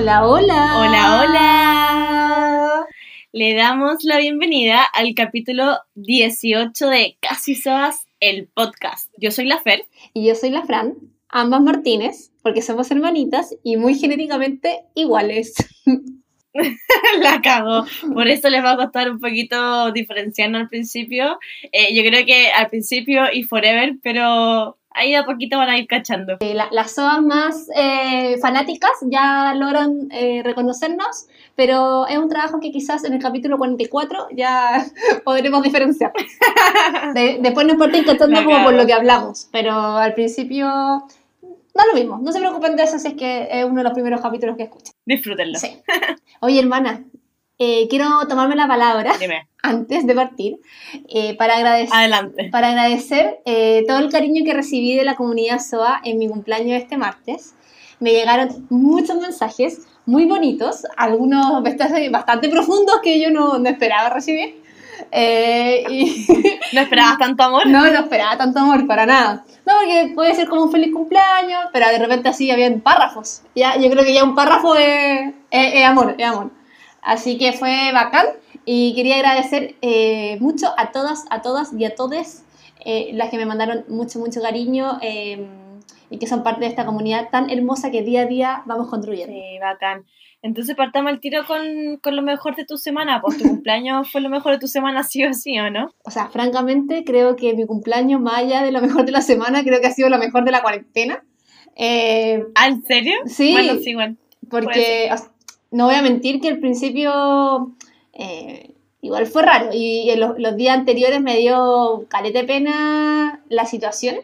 Hola, hola. Hola, hola. Le damos la bienvenida al capítulo 18 de Casi Soas, el podcast. Yo soy la Fer. Y yo soy la Fran, ambas Martínez, porque somos hermanitas y muy genéticamente iguales. la cago. Por eso les va a costar un poquito diferenciarnos al principio. Eh, yo creo que al principio y forever, pero ahí a poquito van a ir cachando. Eh, las SOAS más eh, fanáticas ya logran eh, reconocernos, pero es un trabajo que quizás en el capítulo 44 ya podremos diferenciar. después no importa cachando como por lo que hablamos, pero al principio da lo mismo. No se preocupen de eso si es que es uno de los primeros capítulos que escuchan. Disfrútenlo. Sí. Oye, hermana, eh, quiero tomarme la palabra antes de partir eh, para agradecer, Adelante. Para agradecer eh, todo el cariño que recibí de la comunidad SOA en mi cumpleaños este martes. Me llegaron muchos mensajes muy bonitos, algunos bastante profundos que yo no, no esperaba recibir. y ¿No esperabas tanto amor? No, no esperaba tanto amor, para nada. No, porque puede ser como un feliz cumpleaños, pero de repente así habían párrafos. Ya, yo creo que ya un párrafo es, es amor, es amor. Así que fue bacán y quería agradecer eh, mucho a todas, a todas y a todes eh, las que me mandaron mucho, mucho cariño em, y que son parte de esta comunidad tan hermosa que día a día vamos construyendo. Sí, bacán. Entonces partamos el tiro con, con, lo mejor de tu semana, pues tu cumpleaños fue lo mejor de tu semana, sí o sí, ¿o no? O sea, francamente creo que mi cumpleaños, más allá de lo mejor de la semana, creo que ha sido lo mejor de la cuarentena. Eh, ¿Ah, ¿En serio? Sí. Bueno, sí, bueno. Porque, no voy a mentir que al principio eh, igual fue raro y en los, días anteriores me dio calete pena la situación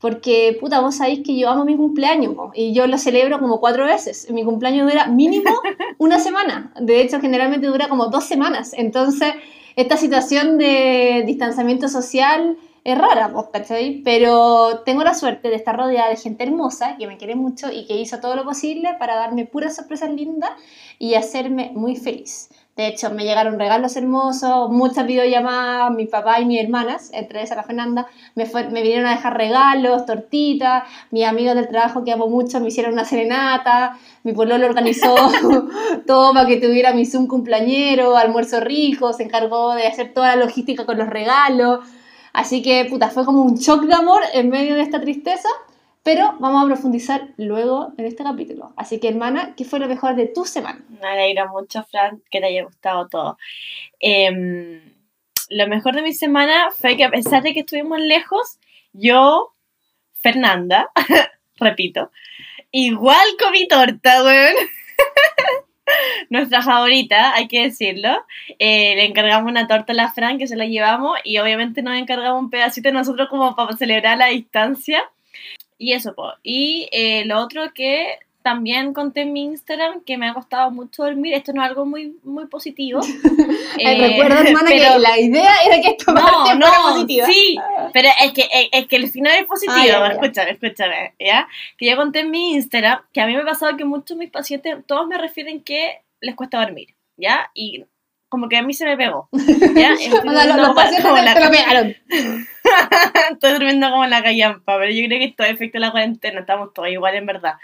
porque, puta, vos sabéis que yo amo mi cumpleaños y yo lo celebro como cuatro veces. Mi cumpleaños dura mínimo una semana. De hecho, generalmente dura como dos semanas. Entonces, esta situación de distanciamiento social es rara, ¿cachai? Pero tengo la suerte de estar rodeada de gente hermosa que me quiere mucho y que hizo todo lo posible para darme puras sorpresas lindas y hacerme muy feliz. De hecho, me llegaron regalos hermosos, muchas videollamadas, mi papá y mis hermanas, entre esas la Fernanda, me, me vinieron a dejar regalos, tortitas, mis amigos del trabajo que amo mucho me hicieron una serenata, mi pueblo lo organizó todo para que tuviera mi Zoom cumpleañero, almuerzo rico, se encargó de hacer toda la logística con los regalos. Así que, puta, fue como un shock de amor en medio de esta tristeza, pero vamos a profundizar luego en este capítulo. Así que, hermana, ¿qué fue lo mejor de tu semana? Me alegra mucho, Fran, que te haya gustado todo. Em, lo mejor de mi semana fue que a pesar de que estuvimos lejos, yo, Fernanda, repito, igual comí torta, weón. nuestra favorita, hay que decirlo. Eh, le encargamos una torta a la Fran que se la llevamos y obviamente nos encargamos un pedacito nosotros como para celebrar la distancia. Y eso, pues. Y eh, lo otro que también conté en mi Instagram que me ha costado mucho dormir. Esto no es algo muy, muy positivo. eh, Recuerdo, hermana, que la idea era que esto no, no, positiva. Sí, pero es que, es, que el final es positivo. escúchame, escúchame, ¿ya? Que yo conté en mi Instagram que a mí me ha pasado que muchos de mis pacientes, todos me refieren que les cuesta dormir, ¿ya? Y como que a mí se me pegó. ¿ya? los, pacientes como la pegaron. Estoy durmiendo como en la callampa, pero yo creo que esto es efecto de la cuarentena, estamos todos igual en verdad.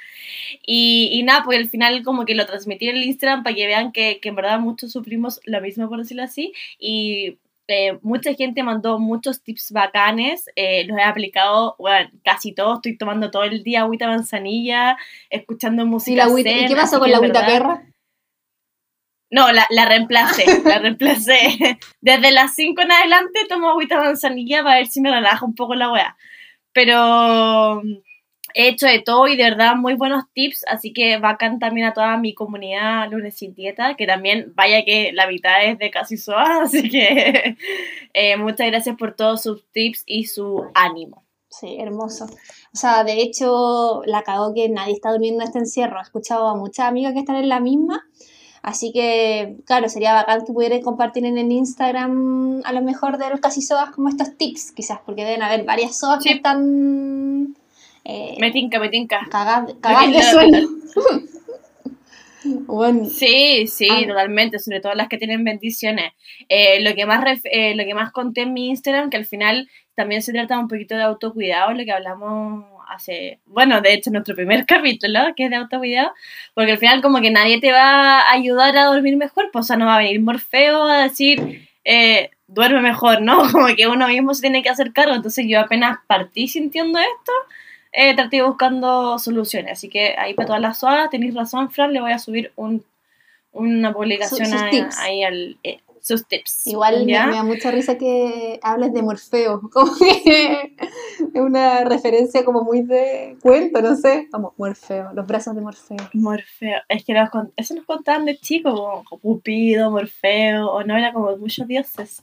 Y, y nada, pues al final como que lo transmití en el Instagram para que vean que, que en verdad muchos sufrimos lo mismo, por decirlo así, y eh, mucha gente mandó muchos tips bacanes, eh, los he aplicado, bueno, casi todos, estoy tomando todo el día agüita manzanilla, escuchando música. ¿Y, ¿y qué pasó con la agüita perra? No, la, la reemplacé, la reemplacé. Desde las 5 en adelante tomo agüita manzanilla para ver si me relaja un poco la weá. Pero mm, he hecho de todo y de verdad muy buenos tips, así que bacán también a toda mi comunidad Lunes sin Dieta, que también vaya que la mitad es de casi soa, así que eh, muchas gracias por todos sus tips y su ánimo. Sí, hermoso. O sea, de hecho, la cagó que nadie está durmiendo en este encierro. He escuchado a muchas amigas que están en la misma Así que, claro, sería bacán que pudieran compartir en el Instagram a lo mejor de los casi soas como estos tips, quizás, porque deben haber varias soas que están... Eh, me tinca, me tinca. Cagadas de sueño. Sí, sí, ah. totalmente, sobre todo las que tienen bendiciones. Eh, lo, que más eh, lo que más conté en mi Instagram, que al final también se trata un poquito de autocuidado, lo que hablamos hace, bueno, de hecho nuestro primer capítulo, que es de autocuidado, porque al final como que nadie te va a ayudar a dormir mejor, pues o sea, no va a venir Morfeo a decir, eh, duerme mejor, ¿no? Como que uno mismo se tiene que hacer cargo, entonces yo apenas partí sintiendo esto, eh, traté buscando soluciones, así que ahí para todas las suadas, tenéis razón, Fran, le voy a subir un, una publicación ahí al... eh, sus tips. Igual me, da mucha risa que hables de Morfeo, como que es una referencia como muy de cuento, no sé, como Morfeo, los brazos de Morfeo. Morfeo, es que con- eso nos contaban de chico, como Cupido, Morfeo, o no, era como muchos dioses.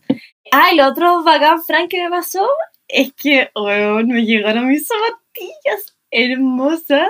Ah, y lo otro bacán, Frank, que me pasó, es que, weón, me llegaron mis zapatillas hermosas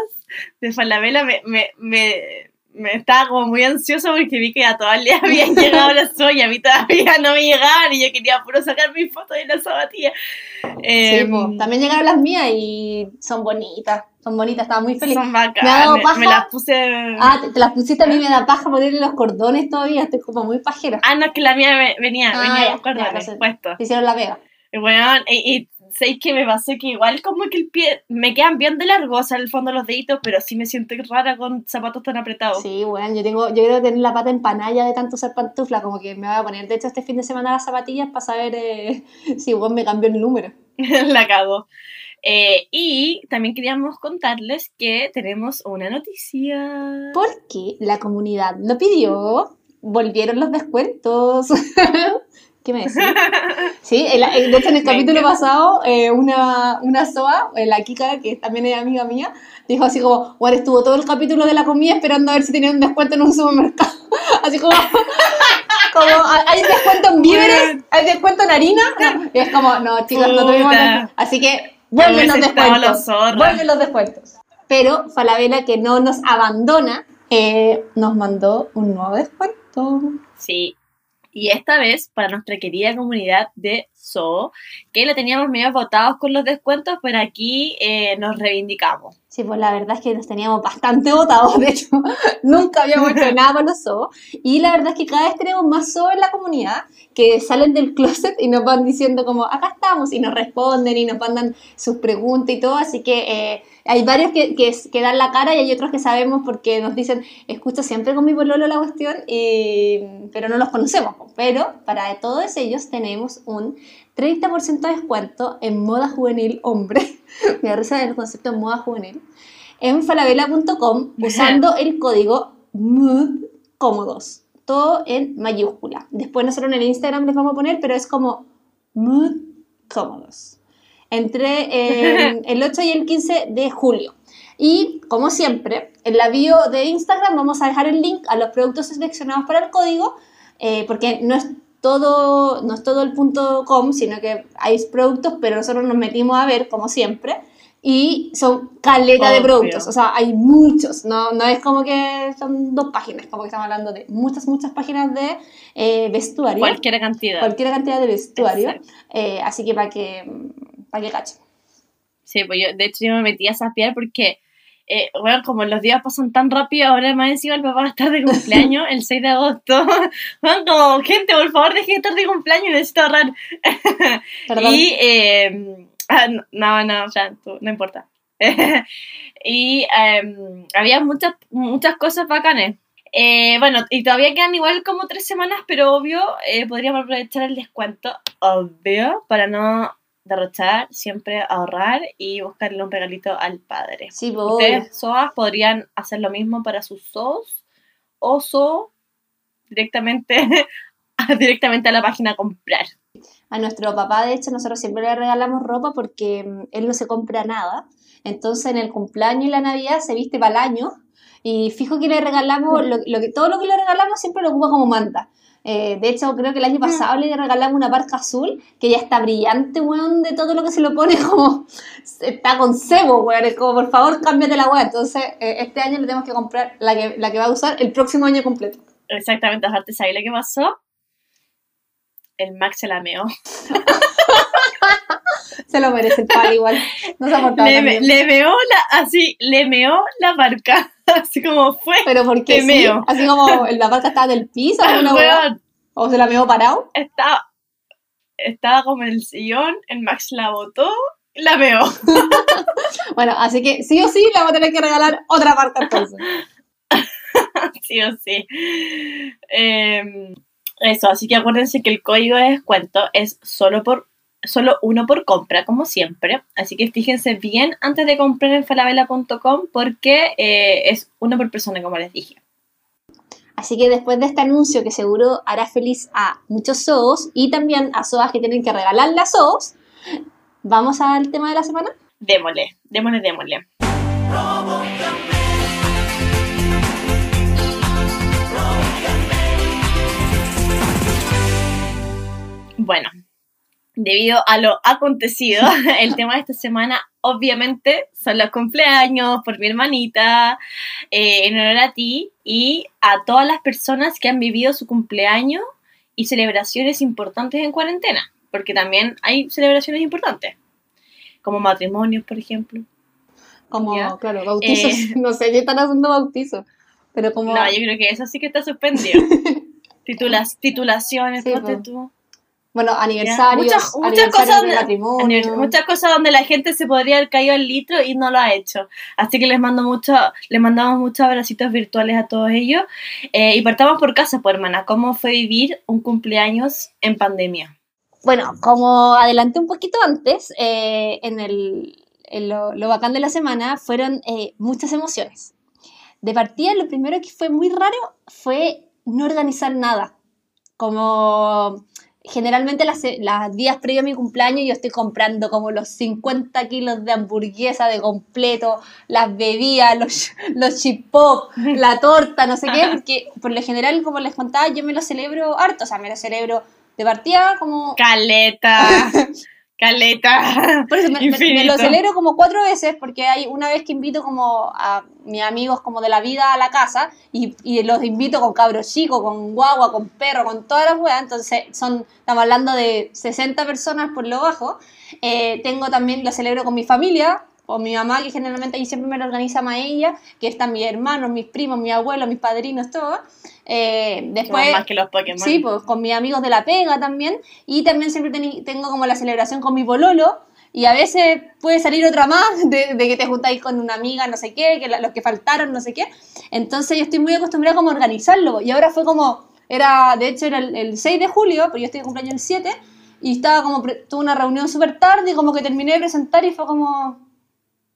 de Falabella, me, me, me, me estaba como muy ansiosa porque vi que a todas le habían llegado las suyas, y a mí todavía no me llegaban, y yo quería puro sacar mi foto de las zapatillas. Sí, Em, po, también llegaron las mías y son bonitas, son bonitas, estaba muy feliz. son Me ha dado bacanas, me, paja. me las puse... Ah, te, te las pusiste a mí, me da paja ponerle los cordones todavía, estoy como muy pajera. Ah, no, es que la mía ve- venía, Ah, venía ya, con cordones ya, puestos. Hicieron la pega. Y Bueno, y, y sé que me pasó que igual como que el pie me quedan bien de largo, o sea, el fondo de los deditos, pero sí me siento rara con zapatos tan apretados. Sí, bueno, yo tengo, yo creo tener la pata empanalla de tanto usar pantufla, como que me voy a poner, de hecho, este fin de semana las zapatillas para saber eh, si bueno, me cambió el número. la cago. Eh, y también queríamos contarles que tenemos una noticia. Porque la comunidad lo pidió, volvieron los descuentos. ¿Qué me decís? Sí, de hecho en el capítulo pasado, eh, una, una SOA, eh, la Kika, que también es amiga mía, dijo así como, bueno, estuvo todo el capítulo de la comida esperando a ver si tenía un descuento en un supermercado. Así como, como hay descuento en víveres, hay descuento en harina. No, y es como, no, chicos, no tuvimos descuento. Así que vuelven los descuentos. Vuelven los descuentos. Pero Falabella, que no nos abandona, eh, nos mandó un nuevo descuento. Sí. Y esta vez para nuestra querida comunidad de So, que la teníamos medio votados con los descuentos, pero aquí eh, nos reivindicamos. Sí, pues la verdad es que nos teníamos bastante votados, de hecho, nunca habíamos hecho nada con los zoo. Y la verdad es que cada vez tenemos más zoo en la comunidad que salen del closet y nos van diciendo como, acá estamos, y nos responden y nos mandan sus preguntas y todo, así que eh, hay varios que, que, que dan la cara y hay otros que sabemos porque nos dicen, escucho siempre con mi pololo la cuestión, y, pero no los conocemos. Pero para todos ellos tenemos un 30% de descuento en moda juvenil hombre. Me da risa el concepto de moda juvenil. En falabella.com usando el código MOOD cómodos. Todo en mayúscula. Después nosotros en el Instagram les vamos a poner, pero es como MOOD cómodos. Entre eh, el 8 y el 15 de julio. Y como siempre, en la bio de Instagram vamos a dejar el link a los productos seleccionados para el código, eh, porque no es todo, no es todo el punto com, sino que hay productos, pero nosotros nos metimos a ver, como siempre, y son caleta de productos, o sea, hay muchos, no, no es como que son dos páginas, como que estamos hablando de muchas, muchas páginas de eh, vestuario, Cualquier cantidad. cualquier cantidad de vestuario, eh, así que para que, para que cachen. Sí, pues yo, de hecho yo me metí a sapear porque, eh, bueno, como los días pasan tan rápido, ahora más encima el papá va a estar de cumpleaños el 6 de agosto. Bueno, como, gente, por favor, deje de estar de cumpleaños, necesito ahorrar. Perdón. Y, eh, ah, no, no, no, ya, tú, no importa. y eh, había muchas, muchas cosas bacanes. Eh, bueno, y todavía quedan igual como tres semanas, pero obvio, eh, podríamos aprovechar el descuento, obvio, para no derrochar, siempre ahorrar y buscarle un regalito al padre. Sí, pues, Ustedes, SOAS, podrían hacer lo mismo para sus SOS o SO directamente, directamente a la página a comprar. A nuestro papá, de hecho, nosotros siempre le regalamos ropa porque mm, él no se compra nada. Entonces, en el cumpleaños y la Navidad se viste para el año. Y fijo que le regalamos, lo, lo que, todo lo que le regalamos siempre lo ocupa como manta. Eh, de hecho, creo que el año pasado le regalamos una parca azul que ya está brillante, weón, de todo lo que se lo pone, como está con cebo, weón. Es como, por favor, cámbiate la weón. Entonces, eh, este año le tenemos que comprar la que, la que va a usar el próximo año completo. Exactamente, aparte, ¿sabes lo que pasó? El Max se la meó. Se lo merece el pal igual. No se ha portado Le, me- le meó la, así, le meó la marca. Así como fue. Pero porque sí, meo. así como la marca estaba del piso Weón, o se la meó parado. estaba, estaba como en el sillón, el Max la botó La veo. bueno, así que sí o sí le vamos a tener que regalar otra parte entonces. sí o sí. Em, eso, así que acuérdense que el código de descuento es solo por solo uno por compra, como siempre. Así que fíjense bien antes de comprar en falabella.com porque eh, es uno por persona, como les dije. Así que después de este anuncio que seguro hará feliz a muchos SOS y también a SOAS que tienen que regalar las SOS, ¿vamos al tema de la semana? Démosle, démosle, démosle. Bueno, debido a lo acontecido, el tema de esta semana obviamente son los cumpleaños por mi hermanita, eh, en honor a ti y a todas las personas que han vivido su cumpleaños y celebraciones importantes en cuarentena, porque también hay celebraciones importantes, como matrimonios, por ejemplo. Como, claro, bautizos, eh, no sé, ya están haciendo bautizos, pero como... No, yo creo que eso sí que está suspendido. Titulas, titulaciones, sí, tú. Bueno, aniversarios, muchas, muchas cosas muchas cosas donde la gente se podría haber caído al litro y no lo ha hecho. Así que les mando mucho, les mandamos muchos abracitos virtuales a todos ellos. Eh, y partamos por casa, pues hermana, ¿cómo fue vivir un cumpleaños en pandemia? Bueno, como adelanté un poquito antes, eh, en, el, en lo, lo, bacán de la semana fueron eh, muchas emociones. De partida, lo primero que fue muy raro fue no organizar nada. Como generalmente las, las, días previos a mi cumpleaños yo estoy comprando como los 50 kilos de hamburguesa de completo, las bebidas, los, los chip pop, la torta, no sé qué, porque por lo general, como les contaba, yo me lo celebro harto, o sea, me lo celebro de partida como... Caleta. Caleta. Por eso me, lo celebro como cuatro veces porque hay una vez que invito como a mis amigos como de la vida a la casa y, y los invito con cabros chicos, con guagua, con perro, con todas las weas. Entonces son, estamos hablando de 60 personas por lo bajo. Eh, tengo también, lo celebro con mi familia, o mi mamá, que generalmente ahí siempre me lo organiza más ella, que están mis hermanos, mis primos, mis abuelos, mis padrinos, todo. Eh, después, más que los Pokémon. Sí, pues con mis amigos de la pega también. Y también siempre tengo como la celebración con mi pololo. Y a veces puede salir otra más de, que te juntáis con una amiga, no sé qué, que los que faltaron, no sé qué. Entonces yo estoy muy acostumbrada como a organizarlo. Y ahora fue como, era, de hecho era el, 6 de julio, pues yo estoy de cumpleaños el 7. Y estaba como, tuve una reunión súper tarde y como que terminé de presentar y fue como,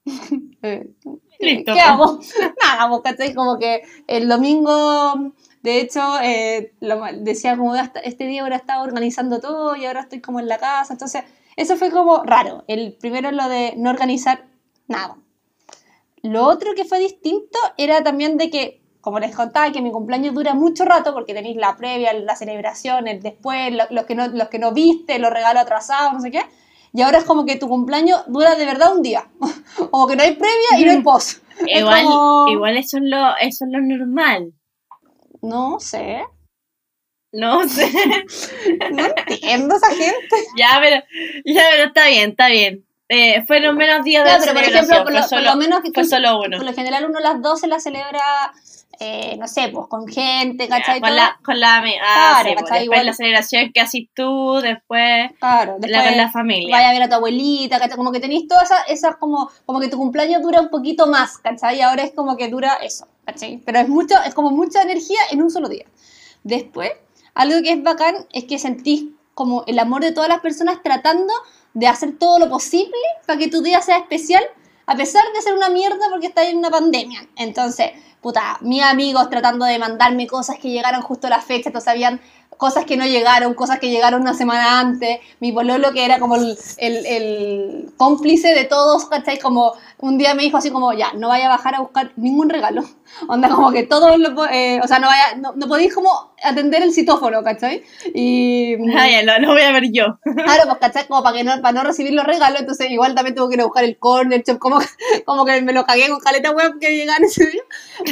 eh, Listo, ¿Qué hago? Nada, porque como que el domingo, de hecho, eh, decía como este día ahora estaba organizando todo y ahora estoy como en la casa. Entonces, eso fue como raro. El primero lo de no organizar nada. Lo otro que fue distinto era también de que, como les contaba, que mi cumpleaños dura mucho rato porque tenéis la previa, la celebración, el después, los, que no, los que no viste, los regalos atrasados, no sé qué y ahora es como que tu cumpleaños dura de verdad un día. como que no hay previa y no hay post. Igual, igual eso, es lo, eso es lo normal. No sé. No sé. no entiendo esa gente. Ya, pero, ya, pero está bien, está bien. Eh, fueron menos días de pero por ejemplo, por lo, menos fue solo uno. Por lo general uno las 12 la celebra eh, no sé, pues con gente, ¿cachai? Con la, con la ah, claro, pues, después la celebración que haces tú, después, claro, después la, con la familia. Vaya a ver a tu abuelita, ¿cachai? Como que tenéis todas esas, esas como, como que tu cumpleaños dura un poquito más, ¿cachai? Y ahora es como que dura eso, ¿cachai? Pero es mucho, es como mucha energía en un solo día. Después, algo que es bacán es que sentís como el amor de todas las personas tratando de hacer todo lo posible para que tu día sea especial, a pesar de ser una mierda porque está en una pandemia. Entonces, puta, mis amigos tratando de mandarme cosas que llegaron justo a la fecha, entonces habían cosas que no llegaron, cosas que llegaron una semana antes, mi pololo que era como el, el, cómplice de todos, ¿cachai? Como un día me dijo así como, ya, no vaya a bajar a buscar ningún regalo, onda como que todo lo, eh, o sea, no vaya, no, no, podéis como atender el citófono, ¿cachai? Y... Ah, ya, lo, voy a ver yo. Claro, pues, ¿cachai? Como para, que no, para no recibir los regalos, entonces igual también tuve que ir a buscar el corner shop, como, como que me lo cagué con caleta web que llegan ese día,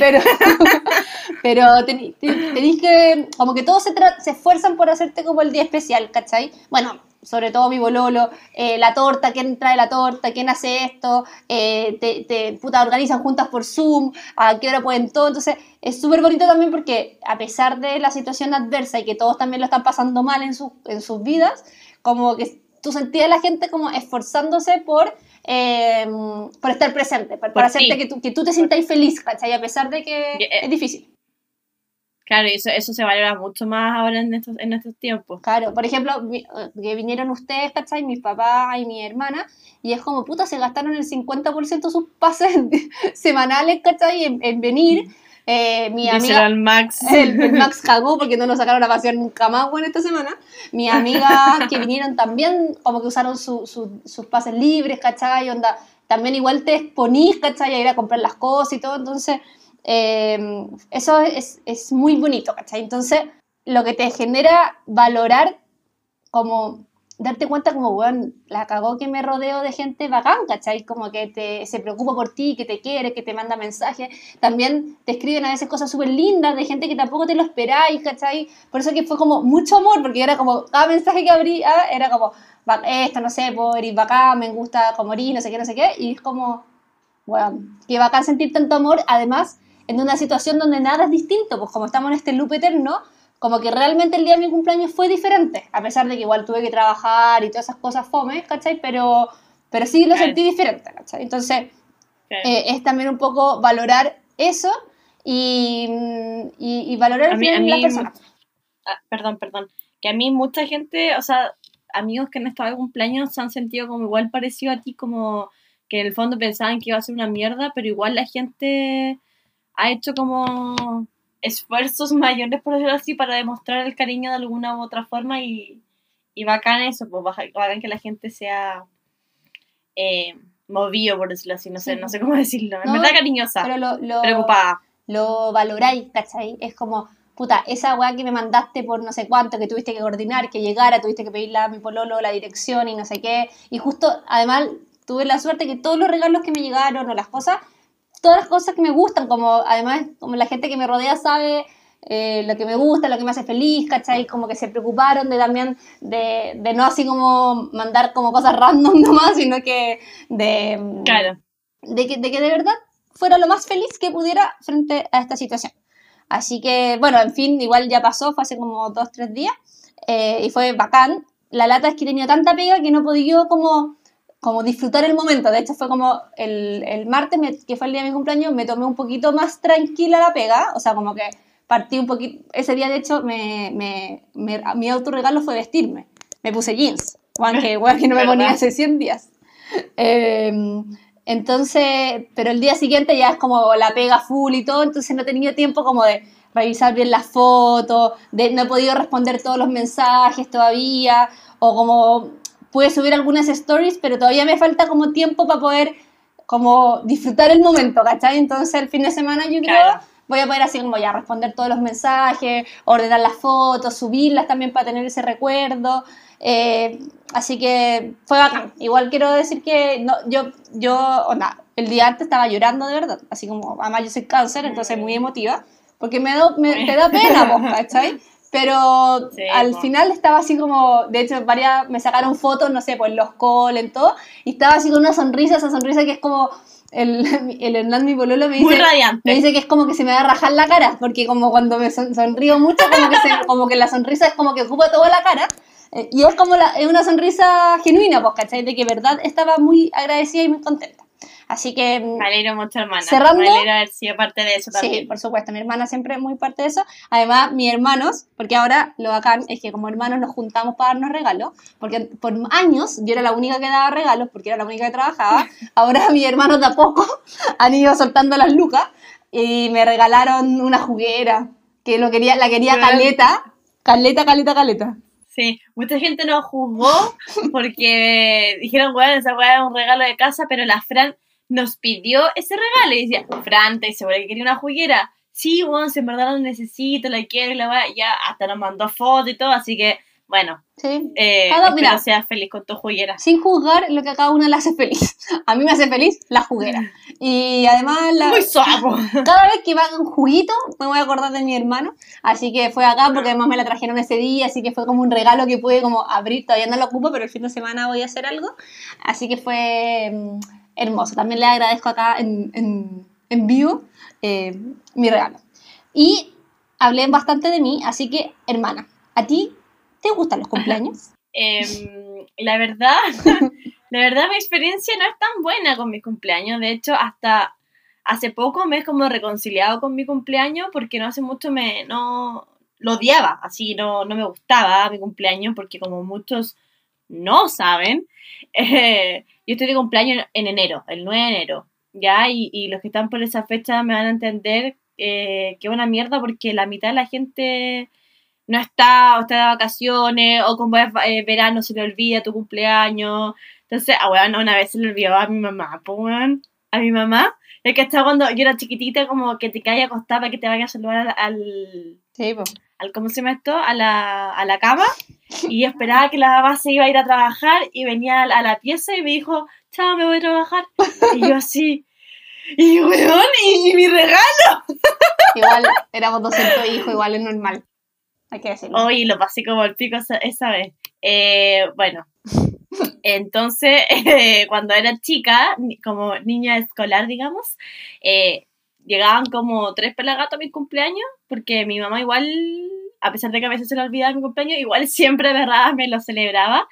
pero, pero tenéis que, como que todo se, esfuerzan por hacerte como el día especial, ¿cachai? Bueno, sobre todo mi bololo, eh, la torta, quién trae la torta, quién hace esto, eh, te, puta, organizan juntas por Zoom, a qué hora pueden todo. Entonces, es súper bonito también porque a pesar de la situación adversa y que todos también lo están pasando mal en, en sus vidas, como que tú sentías a la gente como esforzándose por, eh, por estar presente, por, por hacerte que tú, que tú te sientas feliz, ¿cachai? A pesar de que eh, es difícil. Claro, y eso, eso se valora mucho más ahora en estos, en estos tiempos. Claro, por ejemplo, eh, que vinieron ustedes, ¿cachai? Mis papás y mi hermana, y es como, puta, se gastaron el 50% de sus pases semanales, ¿cachai? En, en venir. Eh, mi Díselo amiga, al Max. el, el Max cagó porque no nos sacaron a pasear nunca más, bueno, esta semana. Mi amiga que vinieron también, como que usaron su- su- sus pases libres, ¿cachai? Onda, también igual te exponís, ¿cachai? A ir a comprar las cosas y todo, entonces, eh, eso es, es muy bonito, ¿cachai? Entonces, lo que te genera valorar, como darte cuenta como, weón, la cagó que me rodeo de gente bacán, ¿cachai? Como que te, se preocupa por ti, que te quiere, que te manda mensajes. También te escriben a veces cosas súper lindas de gente que tampoco te lo esperáis, ¿cachai? Por eso que fue como mucho amor, porque era como, cada mensaje que abría era como, "Ba- esto, no sé, por ir bacán, me gusta como no sé qué, no sé qué, y es como, weón, qué bacán sentir tanto amor, además, en una situación donde nada es distinto, pues como estamos en este loop eterno, como que realmente el día de mi cumpleaños fue diferente, a pesar de que igual tuve que trabajar y todas esas cosas fome, ¿cachai? Pero, pero sí lo Claro. sentí diferente, ¿cachai? Entonces, Claro. eh, es también un poco valorar eso y, y, y valorar A mí- a mí- personas. Ah, perdón, perdón. Que a mí mucha gente, o sea, amigos que han estado de cumpleaños se han sentido como igual parecido a ti, como que en el fondo pensaban que iba a ser una mierda, pero igual la gente ha hecho como esfuerzos mayores, por decirlo así, para demostrar el cariño de alguna u otra forma y, y bacán eso, pues bacán que la gente sea eh, movido, por decirlo así, no sé, Sí. no sé cómo decirlo, en No, verdad cariñosa, Pero lo, lo, preocupada. lo valoráis, ¿cachai? Es como, puta, esa weá que me mandaste por no sé cuánto, que tuviste que coordinar, que llegara, tuviste que pedirle a mi pololo la dirección y no sé qué. Y justo, además, tuve la suerte que todos los regalos que me llegaron o las cosas, todas las cosas que me gustan, como además, como la gente que me rodea sabe eh, lo que me gusta, lo que me hace feliz, ¿cachai? Como que se preocuparon de también, de, de no así como mandar como cosas random nomás, sino que de, Claro. de que, de que de verdad fuera lo más feliz que pudiera frente a esta situación. Así que, bueno, en fin, igual ya pasó, fue hace como dos, tres días, eh, y fue bacán. La lata es que tenido tanta pega que no podido como, como disfrutar el momento. De hecho, fue como el, el martes, me- que fue el día de mi cumpleaños, me tomé un poquito más tranquila la pega, o sea, como que partí un poquito, ese día de hecho, me, me, me- mi autorregalo fue vestirme. Me puse jeans, Juan, que, weón, que no me ponía hace 100 días. Eh, entonces, pero el día siguiente ya es como la pega full y todo, entonces no he tenido tiempo como de revisar bien las fotos, de, no he podido responder todos los mensajes todavía, o como pude subir algunas stories, pero todavía me falta como tiempo para poder como disfrutar el momento, ¿cachai? Entonces el fin de semana yo creo Claro. voy a poder así como ya responder todos los mensajes, ordenar las fotos, subirlas también para tener ese recuerdo. Eh, así que fue bacán. Igual quiero decir que no, yo, yo, onda, el día antes estaba llorando de verdad. Así como, además yo soy cáncer, entonces muy emotiva. Porque me, da- me- te da pena, vos, ¿cachai? Pero Sí, al final estaba así como, de hecho, varias me sacaron fotos, no sé, pues los call, en todo, y estaba así con una sonrisa, esa sonrisa que es como, el, el Hernán, mi pololo, me Muy dice, radiante. me dice que es como que se me va a rajar la cara, porque como cuando me son- sonrío mucho, como que, se- como que la sonrisa es como que ocupa toda la cara. eh, Y es como la, es una sonrisa genuina, pues, ¿cachai? De que verdad estaba muy agradecida y muy contenta. Así que, mm, Me alegro mucho, hermana. Cerrando- Me alegro haber sido parte de eso sí, también. por supuesto, mi hermana siempre es muy parte de eso. Además, mis hermanos, porque ahora lo bacán es que como hermanos nos juntamos para darnos regalos, porque por años yo era la única que daba regalos, porque era la única que trabajaba. Ahora mis hermanos de a poco han ido soltando las lucas y me regalaron una juguera, que lo quería, la quería caleta, caleta, caleta, caleta. Sí, mucha gente nos juzgó porque dijeron, bueno, esa weá es un regalo de casa, pero la Fran nos pidió ese regalo y decía, Fran, ¿te seguro que quería una juguera? Sí, bueno, si en verdad la necesito, la quiero y la weá, ya hasta nos mandó foto y todo, así que, bueno, Sí. eh, Cada- espero mira. seas feliz con tu juguera. Sin juzgar lo que a cada una le hace feliz. A mí me hace feliz la juguera. Y además la, Muy suave. cada vez que va un juguito me voy a acordar de mi hermano. Así que fue acá porque además me la trajeron ese día, así que fue como un regalo que pude como abrir. Todavía no lo ocupo, pero el fin de semana voy a hacer algo. Así que fue mm, hermoso. También le agradezco acá en, en, vivo eh, mi regalo. Y hablé bastante de mí, así que hermana, ¿a ti te gustan los cumpleaños? Em, la verdad, la verdad mi experiencia no es tan buena con mis cumpleaños. De hecho, hasta hace poco me he como reconciliado con mi cumpleaños porque no hace mucho me no lo odiaba, así no, no me gustaba mi cumpleaños porque como muchos no saben, eh, yo estoy de cumpleaños en enero, el 9 de enero, ¿ya? Y, los que están por esa fecha me van a entender eh, que una mierda porque la mitad de la gente no está, o está de vacaciones, o como es eh, verano se le olvida tu cumpleaños. Entonces, ah, bueno, una vez se le olvidó a mi mamá, pues, a mi mamá. Es que estaba cuando yo era chiquitita, como que te caía acostada para que te vayas a saludar al, al, Sí, pues. al- ¿cómo se llama esto? A la, a la cama. Y esperaba que la mamá se iba a ir a trabajar y venía a la, a la pieza y me dijo, chao, me voy a trabajar. Y yo así, y weón, y, y mi regalo. Igual éramos 200 hijos, igual es normal. Hay que decirlo. Hoy lo pasé como el pico esa, esa vez. Eh, bueno, entonces eh, cuando era chica, como niña escolar, digamos, eh, llegaban como tres pelagatos a mi cumpleaños, porque mi mamá igual, a pesar de que a veces se le olvidaba mi cumpleaños, igual siempre de verdad me lo celebraba.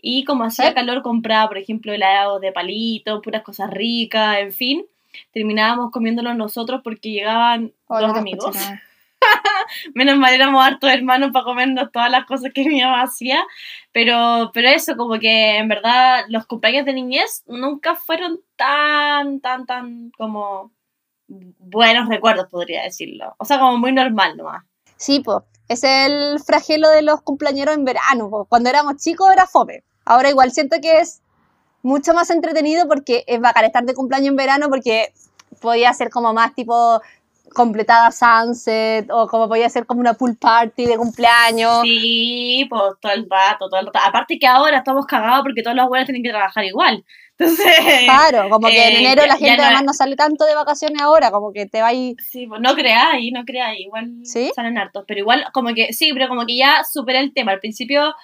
Y como hacía calor, compraba, por ejemplo, helados de palito, puras cosas ricas, en fin. Terminábamos comiéndolos nosotros porque llegaban Oh, dos no te amigos. Menos mal éramos hartos hermanos para comernos todas las cosas que mi mamá hacía. Pero, pero eso, como que en verdad los cumpleaños de niñez nunca fueron tan, tan, tan como buenos recuerdos, podría decirlo. O sea, como muy normal nomás. Sí, pues. Es el flagelo de los cumpleañeros en verano. po. Cuando éramos chicos era fome. Ahora igual siento que es mucho más entretenido porque es bacán estar de cumpleaños en verano porque podía ser como más tipo completada sunset o como podía ser como una pool party de cumpleaños. Sí, pues todo el rato, todo el rato. Aparte que ahora estamos cagados porque todos los abuelos tienen que trabajar igual. Entonces, Claro, como que en Eh, enero ya- la gente no además es- no sale tanto de vacaciones ahora, como que te va y Sí, pues no creáis, no creáis, igual ¿Sí? salen hartos, pero igual como que, sí, pero como que ya superé el tema, al principio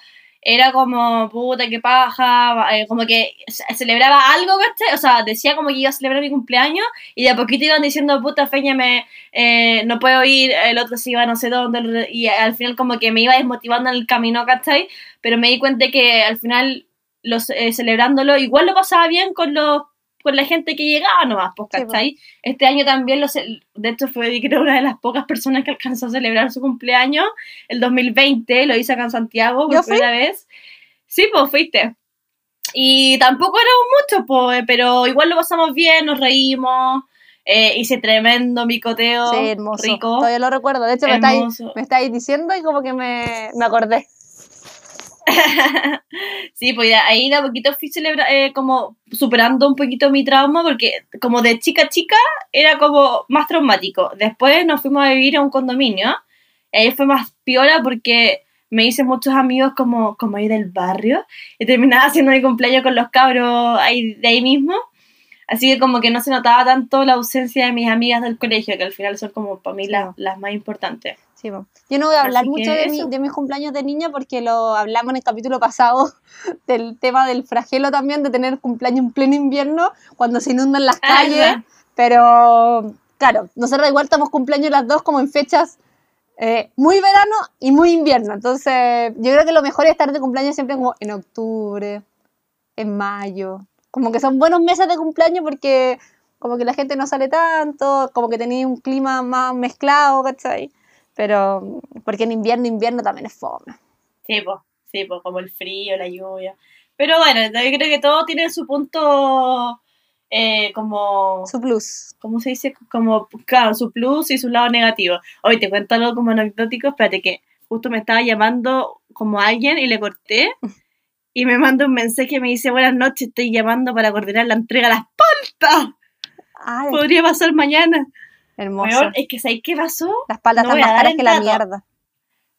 era como, puta, qué paja, eh, como que ce- celebraba algo, ¿cachai? O sea, decía como que iba a celebrar mi cumpleaños y de a poquito iban diciendo, puta, Feña, me, eh, no puedo ir, el otro se iba no sé dónde, y al final como que me iba desmotivando en el camino, ¿cachai? Pero me di cuenta que al final, los, eh, celebrándolo, igual lo pasaba bien con los con la gente que llegaba nomás, pues, Sí, pues. ¿cachai? Este año también, lo ce- de hecho, fue creo una de las pocas personas que alcanzó a celebrar su cumpleaños. El 2020 lo hice acá en Santiago por primera vez. Sí, pues fuiste. Y tampoco éramos muchos, pues, pero igual lo pasamos bien, nos reímos. eh, hice tremendo micoteo. sí, hermoso. Rico. Todavía lo recuerdo. De hecho, me estáis, me estáis diciendo y como que me, me acordé. sí, pues ahí de a poquito fui celebra eh, como superando un poquito mi trauma porque como de chica a chica era como más traumático. Después nos fuimos a vivir a un condominio. y ahí fue más piola porque me hice muchos amigos como, como ahí del barrio y terminaba haciendo mi cumpleaños con los cabros ahí de ahí mismo. Así que como que no se notaba tanto la ausencia de mis amigas del colegio, que al final son como para mí las, las más importantes. Sí, po. Yo no voy a hablar Así mucho de, mi- de mis cumpleaños de niña porque lo hablamos en el capítulo pasado del tema del flagelo también, de tener cumpleaños en pleno invierno, cuando se inundan las Ah, calles. Pero, claro, nosotros igual estamos cumpleaños las dos como en fechas eh, muy verano y muy invierno. Entonces, yo creo que lo mejor es estar de cumpleaños siempre como en octubre, en mayo. Como que son buenos meses de cumpleaños porque como que la gente no sale tanto, como que tenéis un clima más mezclado, ¿cachai? Pero, porque en invierno, invierno también es fome. Sí, pues, sí, pues, como el frío, la lluvia. Pero bueno, yo creo que todo tiene su punto, eh, como, Su plus. ¿cómo se dice? Como, claro, su plus y su lado negativo. Hoy te cuento algo como anecdótico, espérate que justo me estaba llamando como alguien y le corté y me manda un mensaje y me dice, buenas noches, estoy llamando para coordinar la entrega de las paltas. Podría pasar mañana. Hermoso. Weón, es que ¿sabes qué pasó? Las paltas no están a más caras que la mierda.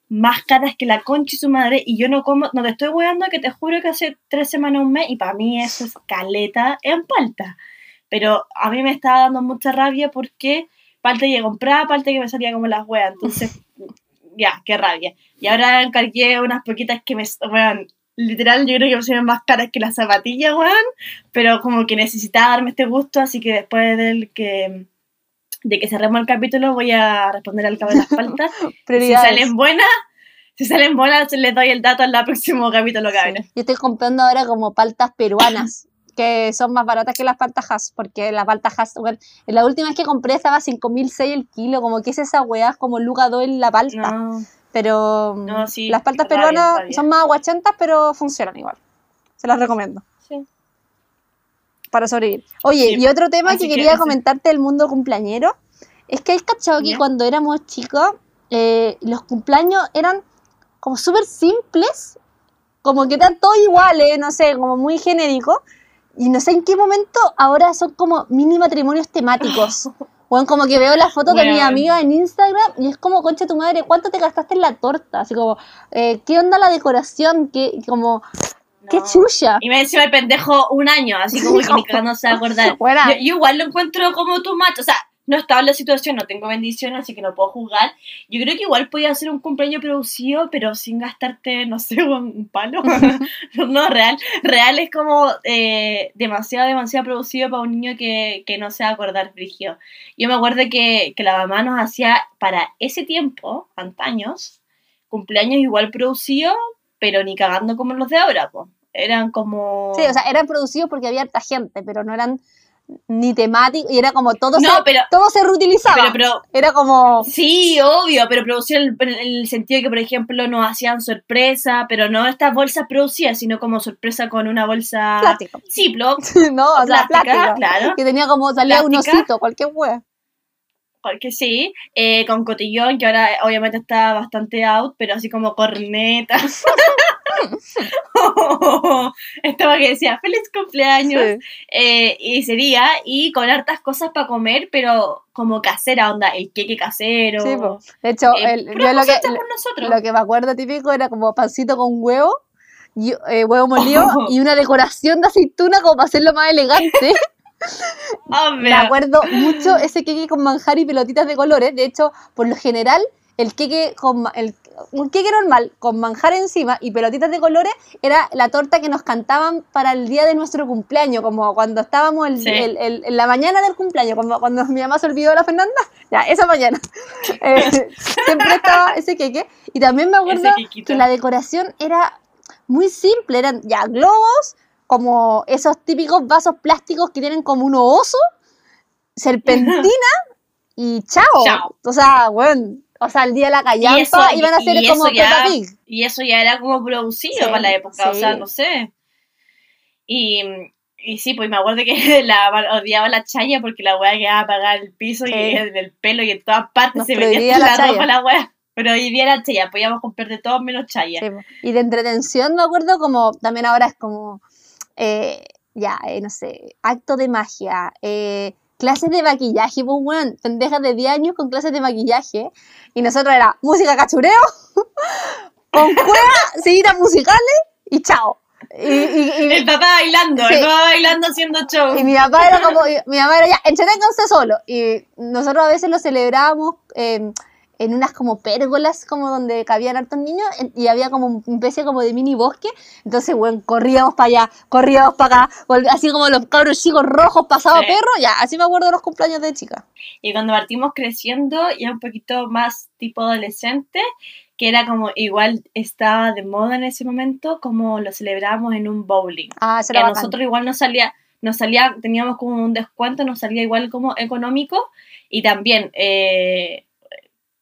más caras que la concha y su madre y yo no como, no te estoy weando que te juro que hace tres semanas, un mes y para mí eso es caleta en palta. Pero a mí me estaba dando mucha rabia porque palta que compraba, palta que me salía como las weas, entonces ya, qué rabia. Y ahora encargué unas poquitas que me, weón, literal yo creo que me salieron más caras que las zapatillas, weón, pero como que necesitaba darme este gusto, así que después del que de que cerremos el capítulo voy a responder al cabo de las paltas si salen buenas, Si salen bolas, les doy el dato en el próximo capítulo, cabrón. Yo estoy comprando ahora como paltas peruanas, que son más baratas que las paltas Hass, porque la palta Hass, bueno, la última vez que compré estaba 5.006 el kilo, como que es esa weá, como Luca 2 en la palta. No. Pero No, sí, las paltas peruanas son más aguachentas, pero funcionan igual. Se las recomiendo Sí. Para sobrevivir. Oye, Sí, y otro tema que que quería ese- comentarte del mundo cumpleañero es que hay cachado que Ya. cuando éramos chicos, eh, los cumpleaños eran como súper simples, como que eran todos iguales, no sé, como muy genéricos. Y no sé en qué momento ahora son como mini matrimonios temáticos. Bueno, como que veo las fotos de mi amiga en Instagram y es como, concha tu madre, ¿cuánto te gastaste en la torta? Así como, eh, ¿qué onda la decoración? ¿Qué, como, qué No. chucha? Y me encima el pendejo un año, así como que ni cagando se va a acordar. Yo, yo igual lo encuentro como tu macho, o sea, no estaba en la situación, no tengo bendición, así que no puedo juzgar. Yo creo que igual podía hacer un cumpleaños producido, pero sin gastarte, no sé, un palo. no, real. Real es como eh, demasiado, demasiado producido para un niño que, que no se va a acordar, Frigio. Yo me acuerdo que, que la mamá nos hacía para ese tiempo, antaños, cumpleaños igual producidos, pero ni cagando como los de ahora, pues. Eran como... Sí, o sea, eran producidos porque había harta gente, pero no eran ni temáticos y era como todo, No, se, pero- todo se reutilizaba. pero, pero Era como, Sí, obvio, pero producían en el, el sentido de que, por ejemplo, nos hacían sorpresa, pero no estas bolsas producidas, sino como sorpresa con una bolsa plástico. Ziploc, no, o sea, plástica, claro, Que tenía como, salía un Plástica. osito, cualquier wea. porque sí, eh, con cotillón, que ahora obviamente está bastante out, pero así como corneta. Estaba que decía, feliz cumpleaños. Sí. Eh, y sería, y con hartas cosas para comer, pero como casera, onda, el queque casero. Sí, po. De hecho, eh, el- puras yo lo que, por lo me acuerdo típico era como pancito con huevo, y, eh, huevo molido y una decoración de aceituna como para hacerlo más elegante. Hombre. Me acuerdo mucho ese queque con manjar y pelotitas de colores. De hecho, por lo general, el queque con el, un queque normal con manjar encima y pelotitas de colores era la torta que nos cantaban para el día de nuestro cumpleaños, como cuando estábamos el- Sí. el- en la mañana del cumpleaños, cuando, cuando mi mamá se olvidó de la Fernanda, ya, esa mañana. Eh, siempre estaba ese queque. Y también me acuerdo que la decoración era muy simple, eran ya globos, como esos típicos vasos plásticos que tienen como un oso, serpentina y chao. Chao. O sea, bueno, o sea, el día de la callampa iban a ser y como ya-. Y eso ya era como producido Sí, para la época, o sea, sí. no sé. Y, y sí, pues me acuerdo que la odiaba la chaya porque la weá quedaba apagada el piso Sí. y en el pelo y en todas partes Nos se metía la la, ropa la weá. Pero hoy día era chaya, podíamos comprar de todo menos chaya. Sí, po. y de entretención me acuerdo como, también ahora es como, eh, ya, eh, no sé, acto de magia, eh, clases de maquillaje, pues weón, pendejas de 10 años con clases de maquillaje, y nosotros era música cachureo, con cueva, seguidas musicales, y chao. Y, y- y- El papá bailando, Sí. el papá bailando haciendo show. y mi papá era como, mi mamá era ya, entreténganse solo. Y nosotros a veces lo celebrábamos eh, en unas como pérgolas, como donde cabían hartos niños, y había como una especie como de mini bosque. Entonces, bueno, corríamos para allá, corríamos para acá, así como los cabros chicos rojos pasados Sí. perro, ya, así me acuerdo de los cumpleaños de chica. Y cuando partimos creciendo, ya un poquito más tipo adolescente, que era como igual estaba de moda en ese momento, como lo celebrábamos en un bowling. Ah, eso que a nosotros igual nos salía, nos salía, teníamos como un descuento, nos salía igual como económico y también eh,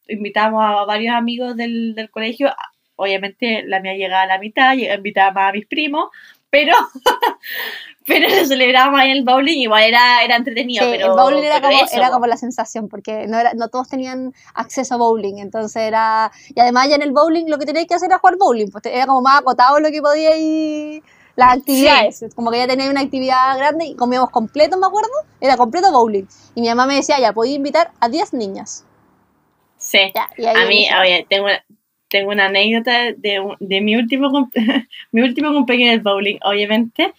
invitamos a varios amigos del, del colegio, obviamente la mía llegaba a la mitad, invitaba más a mis primos, pero pero lo celebrábamos ahí en el bowling, igual era, era entretenido, Sí, pero el bowling era, como, eso, era como la sensación, porque no, era, no todos tenían acceso a bowling, entonces era... Y además ya en el bowling lo que teníais que hacer era jugar bowling, pues era como más acotado lo que podíais... Las actividades, como que ya tenía una actividad grande y comíamos completo, me acuerdo, era completo bowling. Y mi mamá me decía, ya, podía invitar a 10 niñas. Sí. Ya, A mí, oye, tengo una, tengo una anécdota de, de mi último mi último cumpleaños en el bowling, obviamente,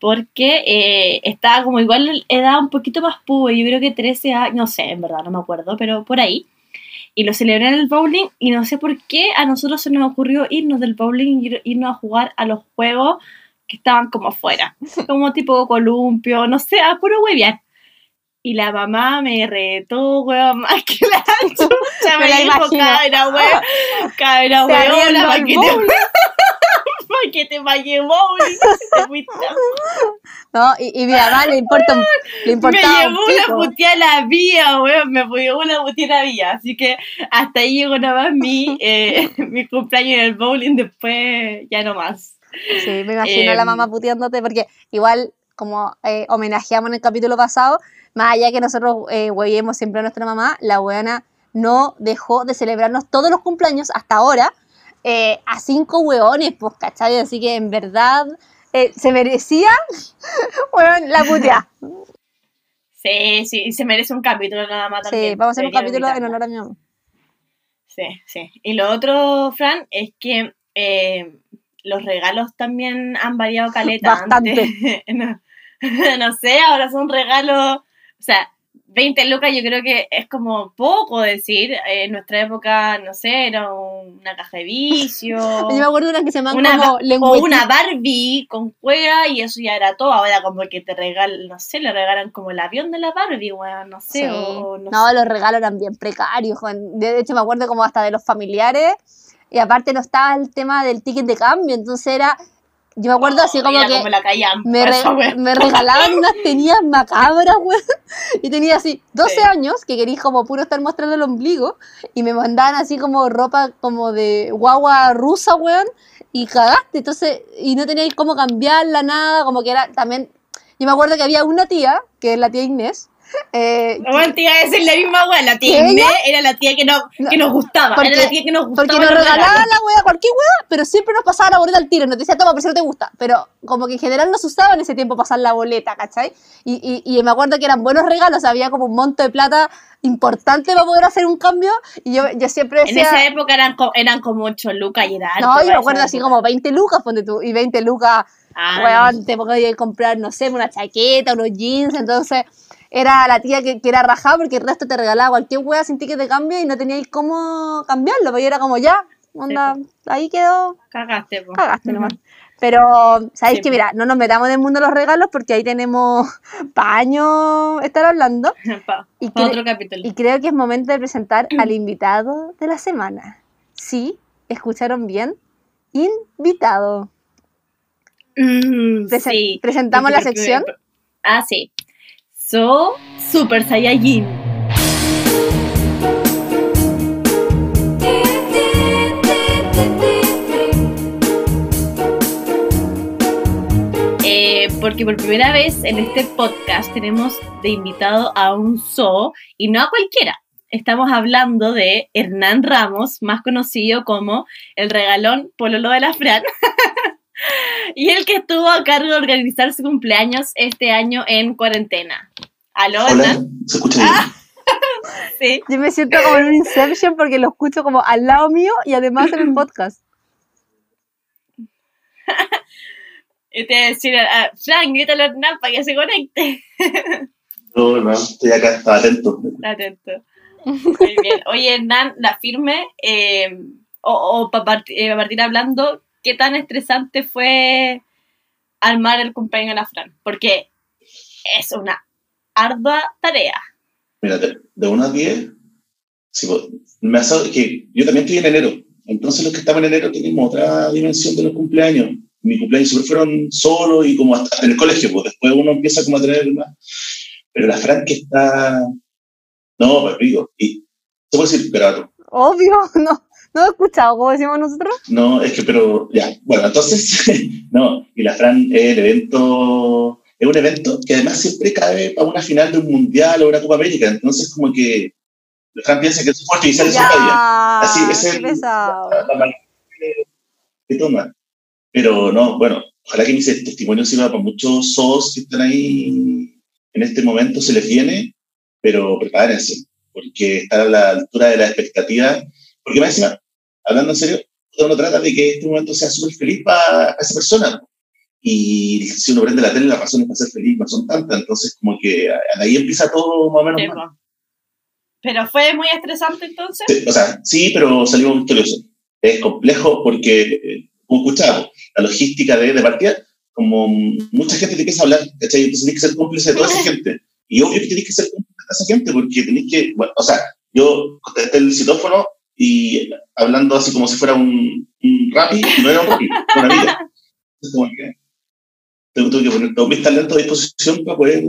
porque eh, estaba como igual edad un poquito más pube, yo creo que 13 años, no sé, en verdad, no me acuerdo, pero por ahí. Y lo celebré en el bowling y no sé por qué a nosotros se nos ocurrió irnos del bowling y ir- irnos a jugar a los juegos que estaban como afuera, como tipo columpio, no sé, a puro hueviar. Y la mamá me retó, weón, más que la chucha. Me me la dijo, cabra, weón, cabra, weón, arriendo para al que te... bowling. para que te vaya bowling. si te fuiste a- No, y, y mi mamá le importa un- le Me llevó un una puteada a la vía, weón, me llevó una puteada a la vía. Así que hasta ahí llegó nada más mi, eh, mi cumpleaños en el bowling, después ya no más. Sí, me imagino a la Em, mamá puteándote porque igual como eh, homenajeamos en el capítulo pasado, más allá que nosotros eh, siempre a nuestra mamá, la weona no dejó de celebrarnos todos los cumpleaños hasta ahora eh, a cinco hueones, pues, ¿cachai? Así que en verdad eh, se merecía, weón, la puteada. Sí, sí, se merece un capítulo nada más Sí, también. vamos a hacer un capítulo en invitarla. honor a mi mamá. Sí, sí. Y lo otro, Fran, es que eh, los regalos también han variado caleta. Bastante. Antes, no, no sé, ahora son regalos, o sea, 20 lucas yo creo que es como poco decir. En nuestra época, no sé, era una caja de vicio. Yo me acuerdo de unas que se llaman Una, como o una Barbie con cueva y eso ya era todo. Ahora como que te regalan, no sé, le regalan como el avión de la Barbie, weón, no sé. Sí. O, no No, los regalos eran bien precarios. De hecho, me acuerdo como hasta de los familiares. Y aparte no estaba el tema del ticket de cambio. Entonces era. Yo me acuerdo así como que como la callan, me, re- wea. me regalaban unas tenías macabras, weón. Y tenía así 12 Sí. años, que quería como puro estar mostrando el ombligo. Y me mandaban así como ropa como de guagua rusa, weón. Y cagaste. Entonces, y no teníais cómo cambiarla, nada. Como que era también. Yo me acuerdo que había una tía, que es la tía Inés. Eh, Bueno, te iba a decir la misma wea, la tía. Inés era la tía que, no, No, que nos gustaba, porque- era la tía que nos gustaba. Porque nos regalos. la wea, cualquier wea, pero siempre nos pasaba la boleta al tiro. Nos decía, toma, por si no te gusta. Pero como que en general no se usaba en ese tiempo pasar la boleta, ¿cachai? Y, y, y me acuerdo que eran buenos regalos, había como un monto de plata importante para poder hacer un cambio. Y yo, yo siempre En decía. esa época eran, eran como 8 lucas y era no, yo me acuerdo así como 20 lucas, ponte tú. Y 20 lucas, Ah, weón, te podías comprar, no sé, una chaqueta, unos jeans. Entonces era la tía que, que era rajada porque el resto te regalaba cualquier wea sin ticket de cambio y no teníais cómo cambiarlo. Yo era como ya, onda, ahí quedó. Cagaste, po. Cagaste nomás. Pero, ¿sabéis Sí, que mira, no nos metamos en el mundo de los regalos porque ahí tenemos paño estar hablando. Pa- Y, pa otro capítulo. y creo que es momento de presentar al invitado de la semana. Sí, escucharon bien. Invitado. Mm, Presen- sí. presentamos la Porque- porque- sección. Ah, sí. So Super Saiyajin. Eh, porque por primera vez en este podcast tenemos de invitado a un zoo y no a cualquiera. Estamos hablando de Hernán Ramos, más conocido como el regalón Pololo de la Fran, y el que estuvo a cargo de organizar su cumpleaños este año en cuarentena. ¿Aló, Hola, Hernán? ¿se escucha bien? Ah. Sí. Yo me siento como en un Inception porque lo escucho como al lado mío y además en el podcast. Y te voy a decir, a, a Fran, grítale a Hernán para que se conecte. No, no, estoy acá, estaba atento. Está atento. Muy bien. Oye, Hernán, la firme, eh, o, o para partir hablando, ¿qué tan estresante fue armar el cumpleaños de la Fran? Porque es una ardua tarea. Mira, de, de 1 a 10, sí, pues, me ha pasado que yo también estoy en enero. Entonces los que estamos en enero tenemos otra dimensión de los cumpleaños. Mis cumpleaños siempre fueron solos y como hasta en el colegio, pues después uno empieza como a tener más. Pero la Fran que está... No, pues digo, y se puede decir grato. Obvio, no, no he escuchado, como decimos nosotros. No, es que, pero, ya, bueno, entonces, no, y la Fran es el evento, es un evento que además siempre cae para una final de un mundial o una Copa América, entonces como que la Fran piensa que es fuerte y sale su día. Así, es el- pesado. La, la manera que- toma. Pero no, bueno, ojalá que mi testimonio sirva para muchos SOS que están ahí en este momento, se les viene, pero prepárense, porque estar a la altura de la expectativa, porque más encima, hablando en serio, uno trata de que este momento sea súper feliz para esa persona. Y si uno prende la tele, las razones para ser feliz no son tantas, entonces como que ahí empieza todo más o menos. Sí, mal. Pero fue muy estresante entonces. Sí, o sea, sí, pero salimos victoriosos. Es complejo porque, eh, como escuchábamos, la logística de, de partida, como mucha gente te empieza a hablar, ¿cachai? Entonces tienes que ser cómplice de toda esa gente. Y obvio que tenéis que ser cómplice de esa gente, porque tenéis que, bueno, o sea, yo contesté el citófono y hablando así como si fuera un, un rapi, no era un rapi, una amiga. Entonces, como que tuve que poner todos mis talentos a disposición para poder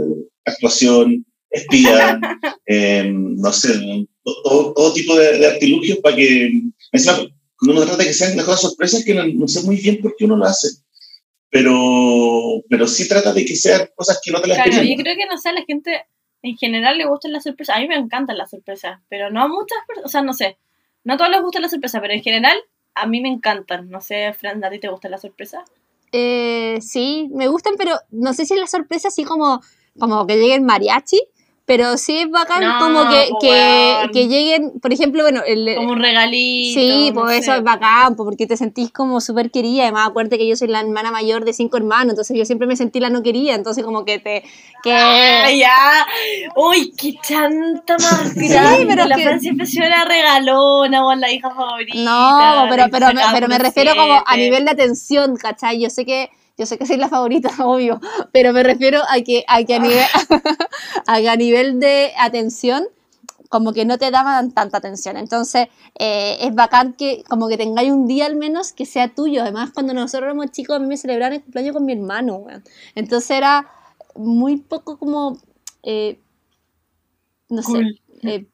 actuación, espía, eh, no sé, todo, todo tipo de, de, artilugios para que, encima, cuando uno trata de que sean las cosas sorpresas, que no, no, sé muy bien por qué uno lo hace, pero, pero sí trata de que sean cosas que no te las Claro, yo creo que, no sé, a la gente en general le gustan las sorpresas, a mí me encantan las sorpresas, pero no a muchas personas, o sea, no sé, no a todos les gustan las sorpresas, pero en general a mí me encantan, no sé, Fran, ¿a ti te gustan las sorpresas? Eh, sí, me gustan, pero no sé si la sorpresa así como, como que llegue el mariachi, pero sí es bacán No, como que, po, que, lleguen, por ejemplo, bueno, el, Como un regalito. Sí, no pues eso es bacán, porque te sentís como súper querida. Además, acuérdate que yo soy la hermana mayor de cinco hermanos, entonces yo siempre me sentí la no querida, entonces como que te... Que... ¡Ay, ya! ¡Uy, qué chanta más grande! pero la que- Fran siempre sido la regalona o la hija favorita. No, pero, pero, me, pero me refiero como a nivel de atención, ¿cachai? Yo sé que yo sé que soy la favorita, obvio, pero me refiero a que a, que a, nivel, a que a nivel de atención como que no te daban tanta atención. Entonces, eh, es bacán que como que tengáis un día al menos que sea tuyo. Además, cuando nosotros éramos chicos, a mí me celebraban el cumpleaños con mi hermano. Entonces era muy poco como, eh, no sé, eh,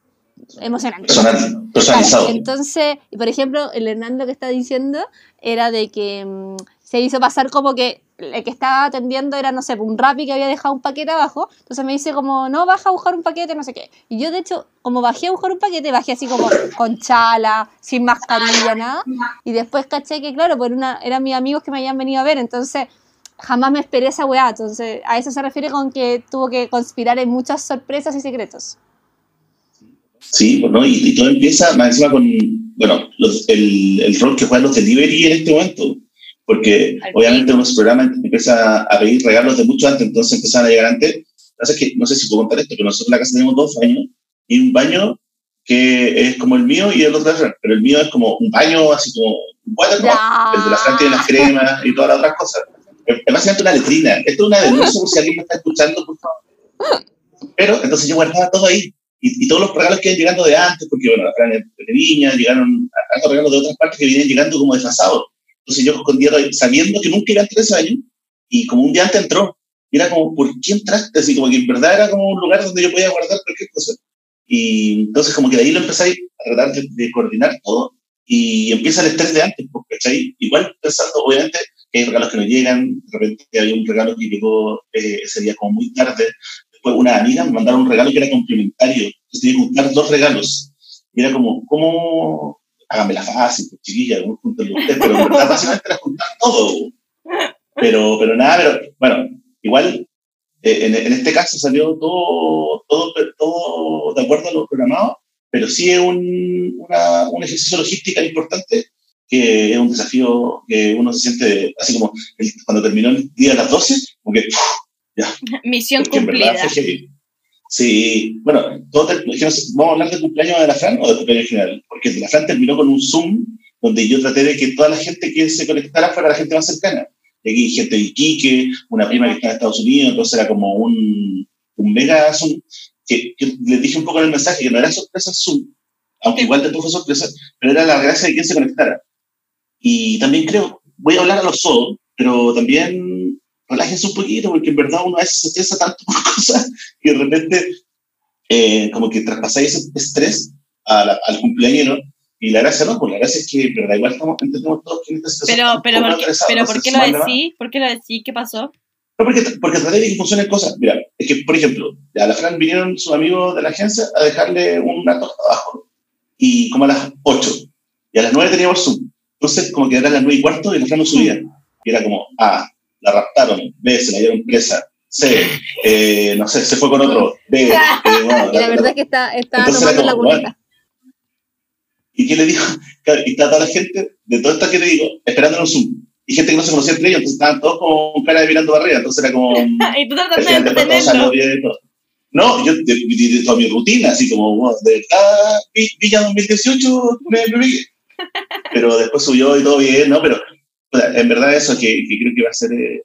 emocionante. Personal, personalizado. Claro, entonces, por ejemplo, el Hernando que está diciendo era de que mm, se hizo pasar como que el que estaba atendiendo era, no sé, un rapi que había dejado un paquete abajo. Entonces me dice como, no, baja a buscar un paquete, no sé qué. Y yo, de hecho, como bajé a buscar un paquete, bajé así como con chala, sin mascarilla, nada. Y después caché que, claro, por una, eran mis amigos que me habían venido a ver. Entonces, jamás me esperé esa weá. Entonces, a eso se refiere con que tuvo que conspirar en muchas sorpresas y secretos. Sí, ¿no? y, y todo empieza más encima con, bueno, los- el, el rol que juegan los delivery en este momento. Porque Al obviamente uno su programa empieza a pedir regalos de mucho antes, entonces empezaban a llegar antes. Lo que no sé si puedo contar esto, pero nosotros en la casa tenemos dos baños y un baño que es como el mío y el otro pero el mío es como un baño así como un water, ¿no? El de la Fran tiene las cremas y todas las otras cosas. Es básicamente una letrina. Esto es una denuncia por si alguien me está escuchando, por favor. Pero entonces yo guardaba todo ahí. Y, y todos los regalos que iban llegando de antes, porque bueno, de niña, llegaron hartos regalos de otras partes que vienen llegando como desfasados. Entonces yo escondía sabiendo que nunca iban tres años, y como un día antes entró, era como, ¿por qué entraste? Así como que en verdad era como un lugar donde yo podía guardar cualquier cosa. Y entonces como que de ahí lo empecé a tratar de, de coordinar todo, y empieza el estrés de antes, pues, ¿cachai? Igual pensando, obviamente, que hay regalos que no llegan, de repente había un regalo que llegó eh, ese día como muy tarde, después una amiga me mandaron un regalo que era complementario, entonces tenía que juntar dos regalos, y era como, ¿cómo? Háganme la fácil, pues, chiquilla, ¿cómo juntarlo ustedes? Pero en verdad básicamente era juntar todo, pero, pero nada, pero bueno, igual eh, en, en este caso salió todo, todo, todo de acuerdo a lo programado, pero sí es un, una, un ejercicio logístico importante que es un desafío que uno se siente así como el- cuando terminó el día a las 12, como que Misión porque cumplida. Sí, bueno, todo ter- es que no sé, vamos a hablar del cumpleaños de la Fran o del cumpleaños en general, porque la Fran terminó con un Zoom donde yo traté de que toda la gente que se conectara fuera la gente más cercana. Y aquí gente de Iquique, una prima que está en Estados Unidos, entonces era como un, un mega Zoom, que, que les dije un poco en el mensaje que no era sorpresa Zoom, aunque igual después fue sorpresa, pero era la gracia de quien se conectara. Y también creo, voy a hablar a los sodos, pero también relájense un poquito, porque en verdad uno a veces se estresa tanto por cosas que de repente eh, como que traspasáis ese estrés a la- al cumpleaños, ¿no? Y la gracia no, pues la gracia es que en verdad igual estamos, entendemos todos que en situación Pero, pero, todos ¿por qué, estresados, pero ¿por qué lo decís? ¿Por qué lo decís? ¿Qué pasó? No, porque, porque traté de que funcionen cosas. Mira, es que, por ejemplo, a la Fran vinieron sus amigos de la agencia a dejarle una torta abajo. Y como a las 8. Y a las 9 teníamos Zoom. Entonces, como que eran las 9 y cuarto y la Fran no subía. Y era como, A, la raptaron. B, se la dieron presa. C, eh, no sé, se fue con otro. D, eh, bueno, Y la verdad es que está, está era tomando la curita. ¿Y qué le dijo? Claro, y está toda la gente, de toda esta que te digo, esperando en un Zoom. Y gente que no se conocía entre ellos, entonces estaban todos con cara de mirando para arriba. Entonces era como. y tú tratando de entretenerlo. No, yo de, toda mi rutina, así como, de Vi- Villa 2018 me, me pegué. Pero después subió y todo bien, ¿no? Pero en verdad eso que, que creo que va a ser, eh,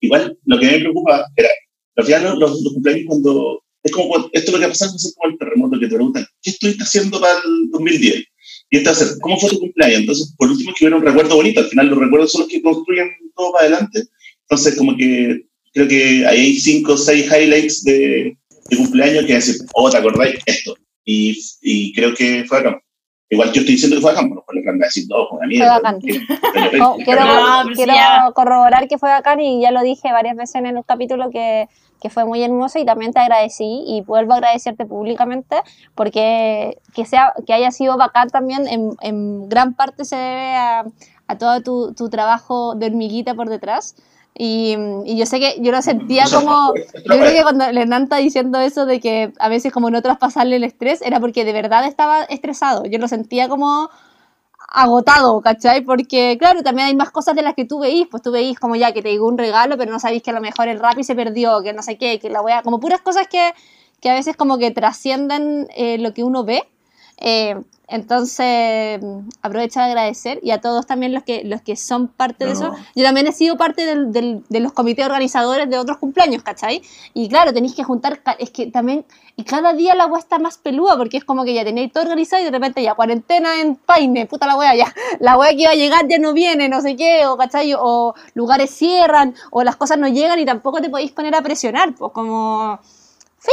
igual lo que me preocupa era, al final los, los- los cumpleaños cuando, es como cuando- esto es lo que pasa es como el terremoto que te preguntan, ¿qué estuviste haciendo para el 2010? Y ser, ¿cómo fue tu cumpleaños? Entonces, por último, que hubiera un recuerdo bonito. Al final, los recuerdos son los que construyen todo para adelante. Entonces, como que creo que hay cinco o seis highlights de, de cumpleaños que decir, oh, ¿te acordáis? Esto. Y, y creo que fue acá. Igual yo estoy diciendo que fue acá, bueno, pues le van a decir, no, fue una mierda. bacán. Que- Oh, quiero No, pero sí, quiero corroborar que fue bacán y ya lo dije varias veces en el capítulo que, que fue muy hermoso y también te agradecí y vuelvo a agradecerte públicamente porque que, sea, que haya sido bacán también en, en gran parte se debe a, a todo tu, tu trabajo de hormiguita por detrás. Y, y yo sé que yo lo sentía como, yo creo que cuando Hernán está diciendo eso de que a veces como no traspasarle el estrés, era porque de verdad estaba estresado. Yo lo sentía como agotado, ¿cachai? Porque, claro, también hay más cosas de las que tú veís, pues tú veís como ya que te llegó un regalo, pero no sabéis que a lo mejor el Rappi se perdió, que no sé qué, que la wea, como puras cosas que, que a veces como que trascienden eh, lo que uno ve. Eh, entonces, aprovecho de agradecer y a todos también los que, los que son parte de No. eso. Yo también he sido parte del- del- de los comités organizadores de otros cumpleaños, ¿cachai? Y claro, tenéis que juntar, es que también, y cada día la wea está más peluda, porque es como que ya tenéis todo organizado y de repente ya cuarentena en Paine, puta la wea, ya, la wea que iba a llegar ya no viene, no sé qué, o ¿cachai? O lugares cierran, o las cosas no llegan y tampoco te podéis poner a presionar, pues como...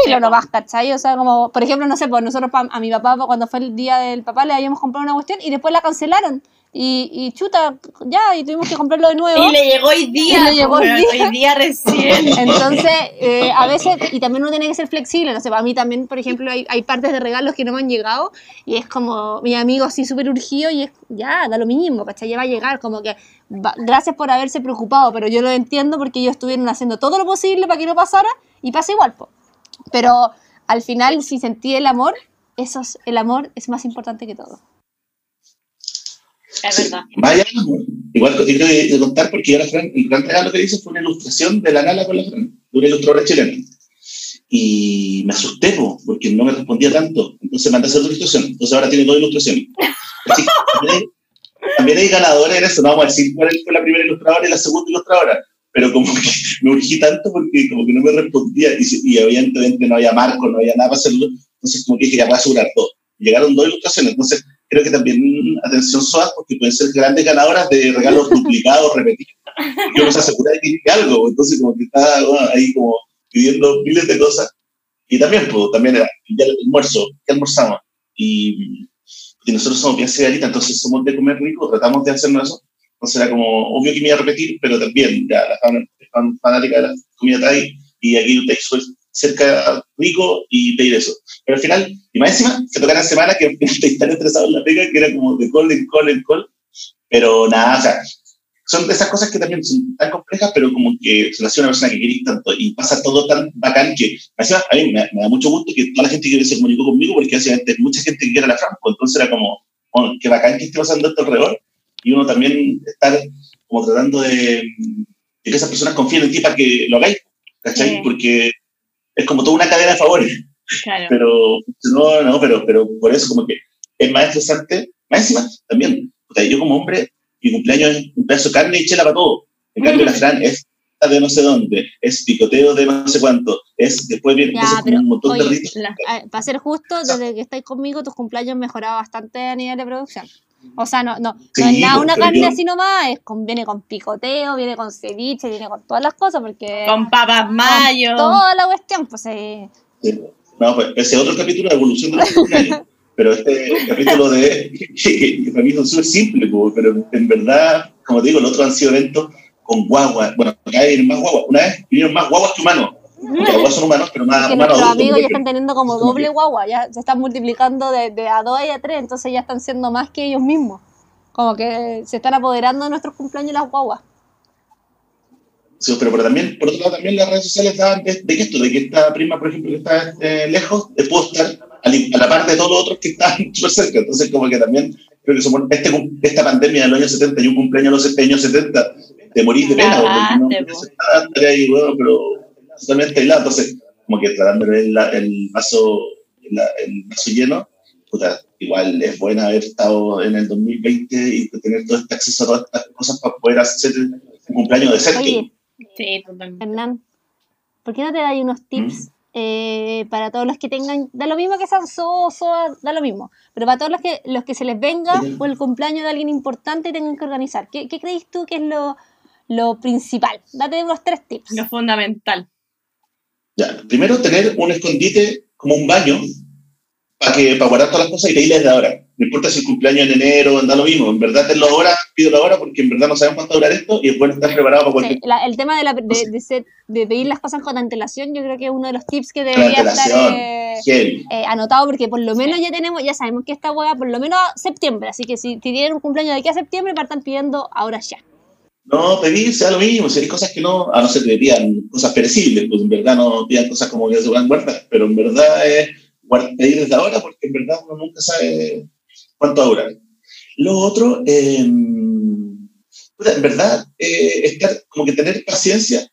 Sí, no po. vas, ¿cachai? O sea, como, por ejemplo, no sé, pues nosotros a mi papá, cuando fue el día del papá, le habíamos comprado una cuestión y después la cancelaron. Y, y chuta, ya, y tuvimos que comprarlo de nuevo. Y le llegó hoy día. Y le llegó hoy día. hoy día recién. Entonces, eh, a veces, y también uno tiene que ser flexible, no sé, para mí también, por ejemplo, hay, hay partes de regalos que no me han llegado y es como mi amigo así súper urgido y es, ya, da lo mismo, ¿cachai? Ya va a llegar, como que, va- gracias por haberse preocupado, pero yo lo entiendo porque ellos estuvieron haciendo todo lo posible para que no pasara y pasa igual, po. Pero al final, si sentí el amor, eso es, el amor es más importante que todo. Es Sí, verdad. Vaya, igual creo que de contar porque yo la Fran, el gran regalo que hice fue una ilustración de la Nala con la Fran, de una ilustradora chilena. Y me asusté, po, porque no me respondía tanto. Entonces mandé a hacer otra ilustración. Entonces ahora tiene dos ilustraciones. Así que también, hay, también hay ganadores en eso. No vamos a decir cuál fue la primera ilustradora y la segunda ilustradora. Pero como que me urgí tanto porque como que no me respondía. Y, y evidentemente no había marco, no había nada para hacerlo. Entonces como que dije, ya voy a asegurar dos. Llegaron dos ilustraciones. Entonces creo que también, atención SOAS, porque pueden ser grandes ganadoras de regalos duplicados, repetidos. Y uno se asegura de que algo, entonces como que está bueno, ahí como pidiendo miles de cosas. Y también, pues, también era ya el almuerzo, ¿qué almorzamos? Y, y nosotros somos bien segaritas, entonces somos de comer rico, tratamos de hacernos eso. Entonces era como, obvio que me iba a repetir, pero también, ya, la fan, fan- fanática de la comida Thai, y aquí un texto cerca rico y pedir eso. Pero al final, y más encima, se tocan la semana que estoy tan estresado en la pega que era como de call en call en call. Pero nada, o sea, son de esas cosas que también son tan complejas, pero como que se nació una persona que queréis tanto y pasa todo tan bacán que, encima, a mí me, me da mucho gusto que toda la gente que se comunicó conmigo, porque básicamente mucha gente que quiere la Franco, entonces era como, bueno, qué bacán que esté pasando esto alrededor, y uno también estar como tratando de, de que esas personas confíen en ti para que lo hagáis, ¿cachai? Sí. Porque es como toda una cadena de favores Claro. pero no, no, pero, pero por eso como que es más estresante, más encima también, o sea, yo como hombre, mi cumpleaños es un pedazo de carne y chela para todo, en cambio la Fran es de no sé dónde, es picoteo de no sé cuánto, es después viene un montón de oye, ritos. La- para ser justo, desde que estáis conmigo, tus cumpleaños han mejorado bastante a nivel de producción. O sea, no, no, no es nada pues, una carne yo- así nomás, es con, viene con picoteo, viene con ceviche, viene con todas las cosas, porque Con papas mayo. toda la cuestión, pues eh, Sí. No, pues ese otro capítulo de evolución de los cumpleaños. Pero este capítulo de para mí es súper simple, po, pero en verdad, como te digo, los otros han sido eventos con guaguas. Bueno, acá vienen más guaguas. Una vez vinieron más guaguas que humanos. Guaguas son humanos, pero más que humanos nuestros amigos ya están teniendo como doble guagua, ya se están multiplicando de, de a dos y a tres, entonces ya están siendo más que ellos mismos. Como que se están apoderando de nuestros cumpleaños las guaguas. Sí, pero, pero también, por otro lado, también las redes sociales daban de, de que esto, de que esta prima, por ejemplo, que está eh, lejos, pudo estar a, la par de todos los otros que están súper cerca. Entonces, como que también, creo que somos, este, esta pandemia de los años 70 y un cumpleaños de los años 70, de morir de pena, Cagaste, porque no ahí, bueno, pero totalmente aislado. Entonces, como que tratando de ver la- el, vaso, la- el vaso lleno, puta, igual es bueno haber estado en el 2020 y tener todo este acceso a todas estas cosas para poder hacer un cumpleaños decente. Oye, Sí, totalmente. Hernán, ¿por qué no te dais unos tips eh, para todos los que tengan, da lo mismo que sean so, so, da lo mismo, pero para todos los que, los que se les venga por el cumpleaños de alguien importante tengan que organizar. ¿Qué, qué crees tú que es lo, lo principal? Date unos tres tips. Lo fundamental. Ya, primero tener un escondite como un baño para que para guardar todas las cosas y pedirles de ahora. No importa si el cumpleaños en enero, anda lo mismo. En verdad, tenlo ahora, la ahora porque en verdad no sabemos cuánto durar esto y es bueno estar preparado para cualquier sí, El tema de, la, de, de, pedir las cosas con antelación, yo creo que es uno de los tips que debería estar eh, eh, anotado porque por lo menos ya tenemos, ya sabemos que esta hueá por lo menos septiembre. Así que si tienen un cumpleaños de aquí a septiembre, partan pidiendo ahora ya. No, pedir sea lo mismo, si hay cosas que no, a no ser que pidan cosas perecibles, pues en verdad no pidan cosas como que se van guardar, pero en verdad es pedir desde ahora porque en verdad uno nunca sabe cuánto va a durar. Lo otro, em, en verdad, eh, estar como que tener paciencia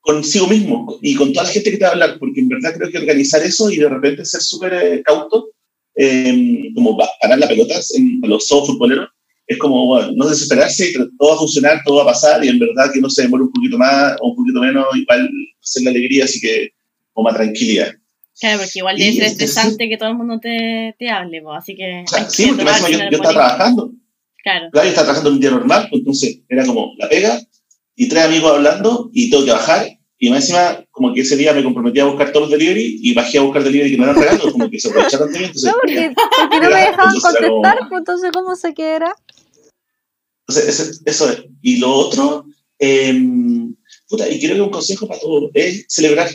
consigo mismo y con toda la gente que te va a hablar, porque en verdad creo que organizar eso y de repente ser súper eh, cauto, eh, como parar la pelota en los soft futboleros, es como, bueno, no desesperarse, todo va a funcionar, todo va a pasar y en verdad que no se demore un poquito más o un poquito menos, igual hacer la alegría, así que como más tranquilidad. Claro, porque igual debe ser estresante que todo el mundo te, te hable, así que... sí, porque yo, yo estaba trabajando. Claro. Claro, yo estaba trabajando en un día normal, pues entonces era como la pega y tres amigos hablando y tengo que bajar y más encima, como que ese día me comprometí a buscar todos los delivery y bajé a buscar delivery que no eran regalos, como que se aprovecharon de mí. Entonces, no, porque, porque no me dejaban contestar, pues entonces, ¿cómo sé qué era? Entonces, eso es. Y lo otro, eh, puta, y creo que un consejo para todos es celebrar.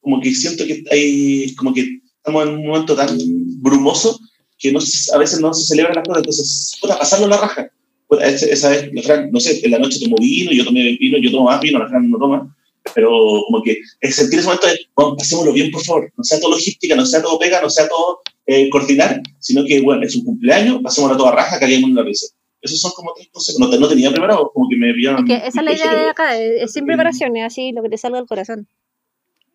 Como que siento que hay, como que estamos en un momento tan brumoso que no, a veces no se celebra las cosas. Entonces, puta, pasarlo la raja. Puta, esa vez, la Fran, no sé, en la noche tomó vino, yo tomé vino, yo tomo más vino, la Fran no toma. Pero como que sentir ese momento de, bueno, pasémoslo bien, por favor. No sea todo logística, no sea todo pega, no sea todo eh, coordinar, sino que, bueno, es un cumpleaños, pasémoslo a toda raja, caguemos en la risa. Esos son como tres cosas. No, no tenía preparado, como que me pillaron. Es que esa es la idea de acá, es, sin preparación, es así lo que te salga del corazón.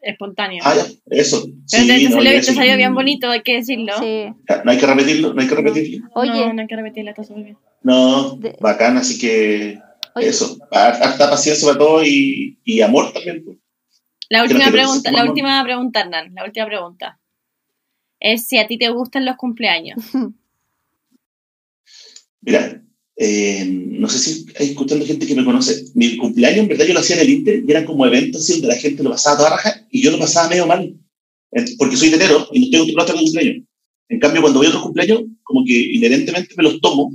Espontáneo. Ah, ya, eso. Pero sí, te, no, salió, te salió bien bonito, hay que decirlo. Sí. No hay que repetirlo, no hay que repetirlo. Oye. No, no hay que repetirlo, está súper bien. No, de... bacán, así que Oye. eso. Harta paciencia para todo y, y amor también. Pues. La última no pregunta, la última pregunta, Hernán, la última pregunta. Es si a ti te gustan los cumpleaños. Mira, eh, no sé si hay escuchando gente que me conoce. Mi cumpleaños, en verdad, yo lo hacía en el Inter y eran como eventos así, donde la gente lo pasaba toda raja y yo lo pasaba medio mal. Porque soy de enero y no estoy acostumbrado a estar cumpleaños. En cambio, cuando voy a otro cumpleaños, como que inherentemente me los tomo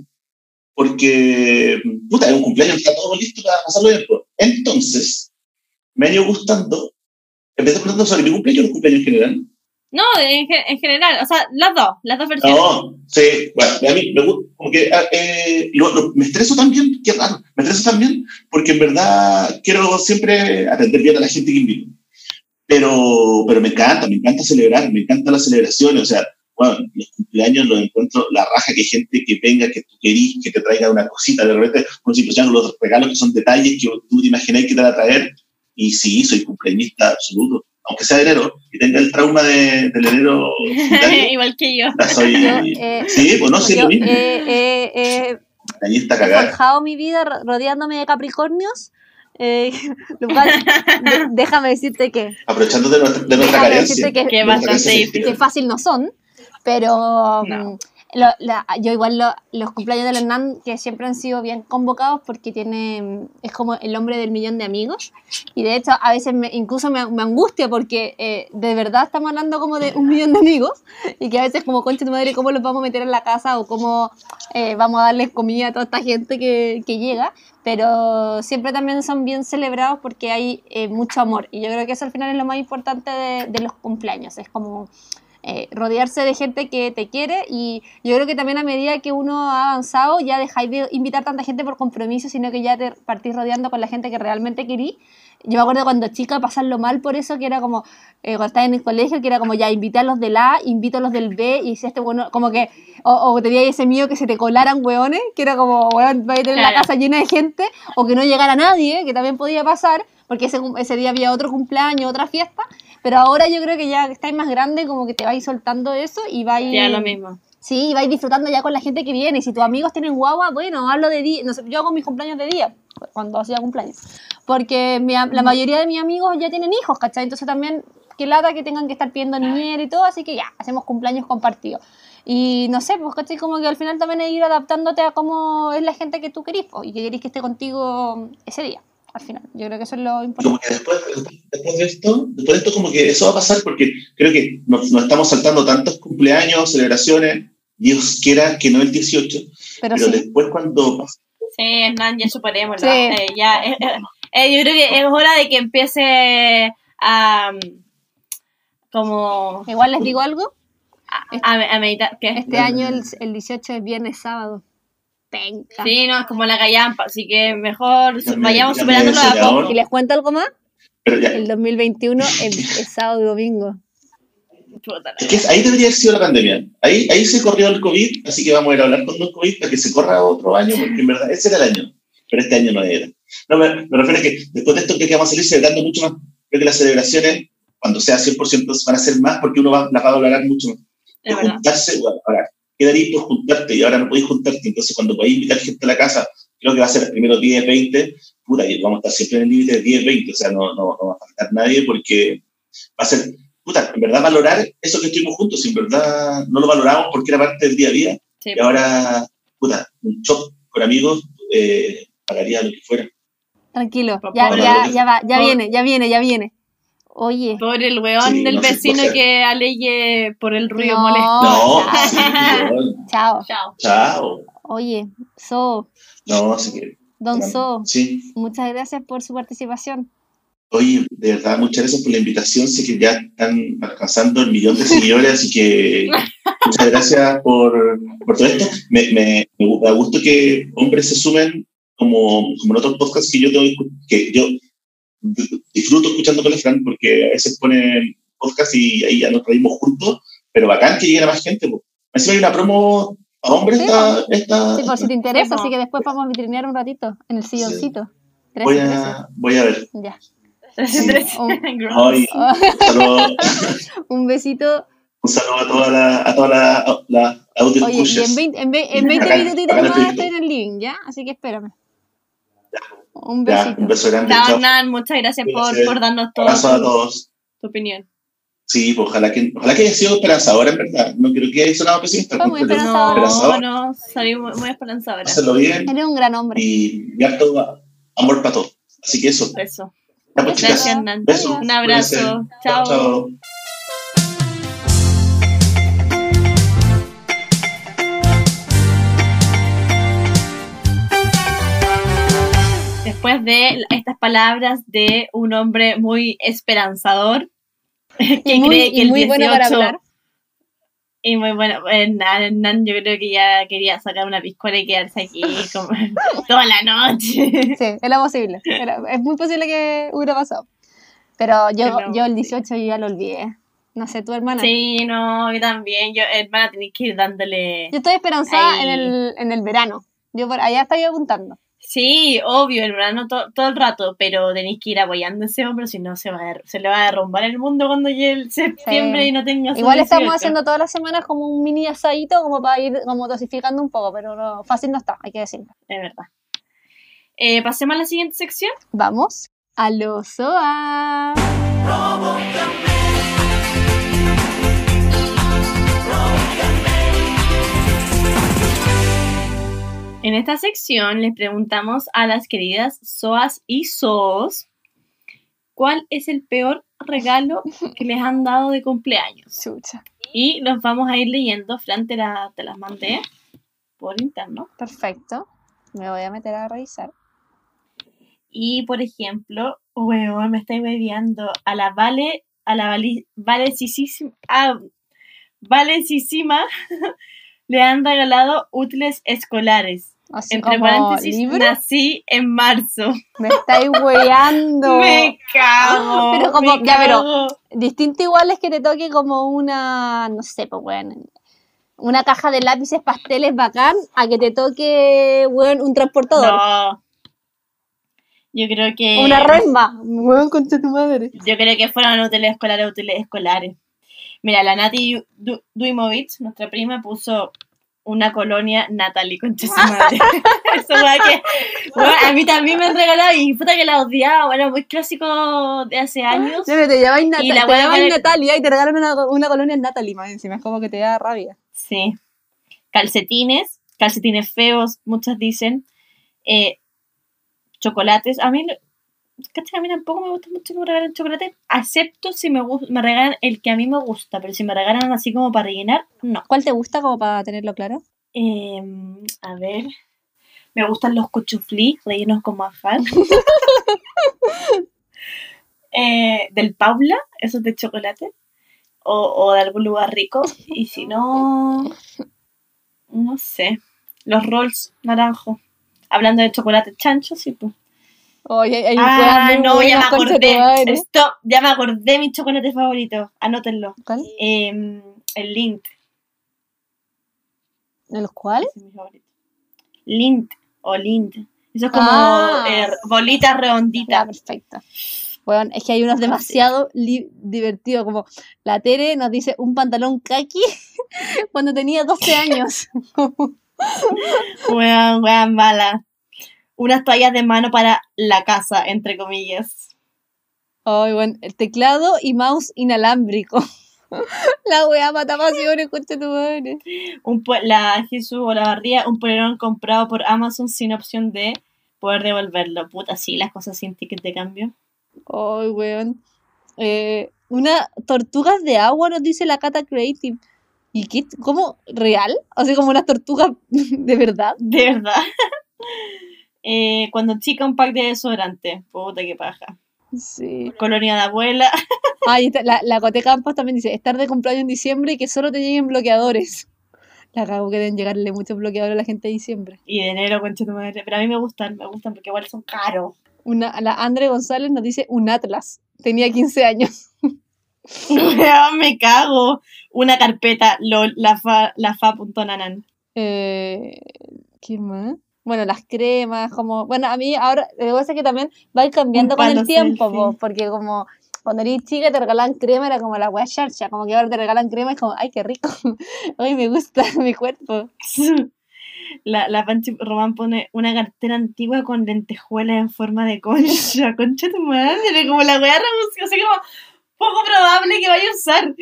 porque, puta, es un cumpleaños, está todo listo para pasarlo bien. Entonces, me han ido gustando, de gustando sobre mi cumpleaños, los cumpleaños en general, no, en, en, general, o sea, las dos, las dos versiones. No, sí, bueno, a mí me gusta, como que ah, eh, lo, lo, me estreso también, qué raro, me estreso también porque en verdad quiero siempre atender bien a la gente que invito. Pero, pero me encanta, me encanta celebrar, me encantan las celebraciones, o sea, bueno, los cumpleaños los encuentro, la raja que hay gente que venga, que tú querís, que te traiga una cosita, de repente, por ejemplo, los regalos que son detalles que tú te imagináis que te van a traer, y sí, soy cumpleañista absoluto aunque sea de enero, y tenga el trauma de, del enero. Igual que yo. Soy, yo eh, sí, pues no, sí, lo mismo. Eh, eh, Ahí está he forjado mi vida rodeándome de Capricornios. Eh, de, déjame decirte que. Aprovechando de nuestra, de nuestra carencia. Que, que bastante difícil. Que fácil no son, pero. No. Lo, la, yo igual lo, los cumpleaños de Hernán que siempre han sido bien convocados porque tiene es como el hombre del millón de amigos. Y de hecho a veces me, incluso me, me, angustia porque eh, de verdad estamos hablando como de un millón de amigos y que a veces como concha tu madre cómo los vamos a meter en la casa o cómo eh, vamos a darles comida a toda esta gente que, que, llega pero siempre también son bien celebrados porque hay eh, mucho amor. Y yo creo que eso al final es lo más importante de, de los cumpleaños. Es como eh, rodearse de gente que te quiere y yo creo que también a medida que uno ha avanzado ya dejáis de invitar tanta gente por compromiso, sino que ya te partís rodeando con la gente que realmente querís. Yo me acuerdo cuando chica pasarlo mal por eso, que era como, eh, cuando estaba en el colegio, que era como ya invité a los del A, invito a los del B, y si este bueno, como que, o, o tenía ese miedo que se te colaran hueones, que era como, weón, va a tener la casa llena de gente, o que no llegara nadie, que también podía pasar, porque ese, ese día había otro cumpleaños, otra fiesta, pero ahora yo creo que ya estáis más grande, como que te vais soltando eso y vais... Ya lo mismo. Sí, vais disfrutando ya con la gente que viene. Y si tus amigos tienen guagua, bueno, hablo de día. No sé, yo hago mis cumpleaños de día, cuando hacía cumpleaños. Porque mi, la mayoría de mis amigos ya tienen hijos, ¿cachai? Entonces también que lata que tengan que estar pidiendo niñera y todo, así que ya, hacemos cumpleaños compartidos. Y no sé, pues ¿cachai? como que al final también es ir adaptándote a cómo es la gente que tú querís po, y que querís que esté contigo ese día, al final. Yo creo que eso es lo importante. como que después, después de esto, después de esto como que eso va a pasar porque creo que nos, nos estamos saltando tantos cumpleaños, celebraciones, Dios quiera que no el 18, Pero pero sí, después cuando pase Sí, Hernán, ya superémoslo. Sí. Eh, ya, eh, eh, eh, yo creo que es hora de que empiece a. mm, como. igual les digo algo, A, a meditar. ¿Qué? este año el, el 18 es viernes sábado. Penca. Sí, no, es como la callampa, así que mejor Ya me- vayamos ya superándolo a poco. ¿Y les cuento algo más? Pero ya, El 2021 es, sábado y domingo. Es que ahí debería haber sido la pandemia. Ahí, ahí se corrió el COVID, así que vamos a ir a hablar con el COVID para que se corra otro año, porque en verdad ese era el año, pero este año no era. No, me, me refiero a que después de esto creo que vamos a salir celebrando mucho más. Creo que las celebraciones, cuando sea 100%, van a ser más porque uno va, las va a valorar mucho más. De Es juntarse, bueno, ahora, quedaría por juntarte y ahora no podéis juntarte, entonces cuando podéis invitar gente a la casa, creo que va a ser los primeros 10, 20, puta, y vamos a estar siempre en el límite de 10, 20, o sea, no, no, no va a faltar nadie porque va a ser, puta, en verdad valorar eso que estuvimos juntos, si en verdad no lo valoramos porque era parte del día a día, Sí. y ahora, puta, un shock con amigos, eh, pagaría lo que fuera. Tranquilo, ya, ya, ya va, ya viene, ya viene, ya viene. Oye, Por el weón Sí, del no vecino que aleye por el ruido No. molesto. No, chao. chao. Chao. Oye, So, No, así que, Don So, sí. muchas gracias por su participación. Oye, de verdad, muchas gracias por la invitación. Sé que ya están alcanzando el millón de seguidores, así que muchas gracias por, por todo esto. Me, me, me gu- da gusto que hombres se sumen, como, como en otros podcasts que yo, tengo, que yo disfruto escuchando con la Fran, porque a veces ponen podcast y ahí ya nos reímos juntos, pero bacán que lleguen a más gente. po. Encima hay una promo a hombres Sí, esta, esta, Sí, por si te interesa, así que después vamos a vitrinear un ratito en el silloncito. Tres, voy, a, voy a ver. Ya. Oh. Ay, un besito. un saludo a toda la, a toda la, la audio Oye, y en 20, en ve- en 20 Bacán, minutitos el más estoy en el living, ¿ya? Así que espérame. Un Ya, besito. un beso grande. Chao. Hernán, muchas gracias por, por darnos toda Abrazo a tu, todos. tu opinión. Sí, pues, ojalá que, ojalá que haya sido esperanzadora, en verdad. No quiero que haya sonado pesimista. Fue muy. Esperanzadora. No, Esperanzador. no, salí muy, muy esperanzadora. Hacerlo bien Eres un gran hombre. y y harto amor para todos. Así que eso. Eso. Ya, pues, Gracias. Besos. Un abrazo. Chao. chao. Después de estas palabras de un hombre muy esperanzador, que Y muy, cree que y el muy bueno para 18 hablar. Y muy bueno, Hernán, Hernán, yo creo que ya quería sacar una piscola y quedarse aquí como toda la noche. Sí, era posible. Era- es muy posible que hubiera pasado. Pero yo, Pero, yo el sí. 18 yo ya lo olvidé. No sé, tu hermana. Sí, no, yo también. Yo, hermana, tenéis que ir dándole. Yo estoy esperanzada Ahí. en el, en el verano. Yo por allá estoy apuntando. Sí, obvio, el verano to- todo el rato, pero tenéis que ir apoyando a ese hombre, si no se, va a se le va a derrumbar el mundo cuando llegue el septiembre Sí. y no tenga su Igual estamos 18. haciendo todas las semanas como un mini asadito como para ir como dosificando un poco, pero no, fácil no está, hay que decirlo. Es verdad. Eh, pasemos a la siguiente sección. Vamos a los SOA. En esta sección les preguntamos a las queridas Soas y Soos cuál es el peor regalo que les han dado de cumpleaños. Chucha. Y los vamos a ir leyendo. Fran, te, la- te las mandé por interno. Perfecto. Me voy a meter a revisar. Y, por ejemplo, weón, me estoy bebiendo a la Vale, a la Vale, Valecísima, a Valecísima le han regalado útiles escolares. Así Entre como paréntesis, libro. nací en marzo. Me estáis weando. Me cago. Pero como- me ya, pero-. Distinto igual es que te toque como una, no sé, pues bueno, una caja de lápices pasteles bacán a que te toque, weón, un transportador. No. Yo creo que. Una remba. Weón, concha tu madre. Yo creo que fueron útiles escolares, útiles escolares. Mira, la Nati Du- Duimovich, nuestra prima, puso una colonia Natalie, concha su madre. Eso que, a mí también me han regalado y puta que la odiaba, era muy clásico de hace años. Ya, pero te llamáis Nat- Natalia y te regalan una, una colonia Natalie más encima. Es como que te da rabia. Sí. Calcetines, calcetines feos, muchas dicen. Eh, chocolates. A mí, ¿cachai? A mí tampoco me gusta mucho que me regalen chocolate, excepto si me, me regalan el que a mí me gusta, pero si me regalan así como para rellenar, no. ¿Cuál te gusta como para tenerlo claro? Eh, a ver. Me gustan los cuchuflí rellenos con manjar. Eh, del Paula, esos de chocolate. O, o de algún lugar rico. Y si no. No sé. Los rolls naranjo. Hablando de chocolate chancho, sí, pues. Oye, hay, hay Ah, no, ya me acordé. Stop, ya me acordé mi chocolate favorito. Anótenlo. ¿Cuál? Eh, el Lint. ¿De los cuales? Ese es mi favorito. Lint o Lint. Eso es como Ah. eh, bolita redondita. Ya, perfecto. Bueno, es que hay unos demasiado li- divertidos, como la Tere nos dice un pantalón kaki cuando tenía 12 años. Weón, weón, mala. Unas toallas de mano para la casa, entre comillas. Ay, bueno, el teclado y mouse inalámbrico. La wea mata pasiones, concha tu madre. Un la Jesús o la barría, un polerón comprado por Amazon sin opción de poder devolverlo. Puta, sí, las cosas sin ticket de cambio. Ay, weón. Eh, una tortugas de agua nos dice la Cata Creative. ¿Y qué? ¿Cómo? ¿Real? O sea, como unas tortugas de verdad. De verdad. Eh, cuando chica un pack de desodorante. Puta, qué paja. Sí. Colonia de abuela. Ay, la, la Cote Campos también dice, estar de cumpleaños en diciembre y que solo te lleguen bloqueadores. La cago que deben llegarle muchos bloqueadores a la gente de diciembre. Y de enero, concha tu madre. Pero a mí me gustan, me gustan porque igual son caros. Una, la Andre González nos dice un Atlas. Tenía 15 años. Me cago. Una carpeta, lol, la fa, la fa.nanan. Eh, ¿Qué más? Bueno, las cremas, como... Bueno, a mí ahora, lo que pasa es que también va cambiando con el tiempo, po, porque como cuando eres chica te regalaban crema, era como la wea charcha, como que ahora te regalan crema y es como, ay, qué rico, ay, me gusta mi cuerpo. La, la Panchi Román pone una cartera antigua con lentejuelas en forma de concha. Concha tu madre, como la weá rebuscada, así como poco probable que vaya a usar.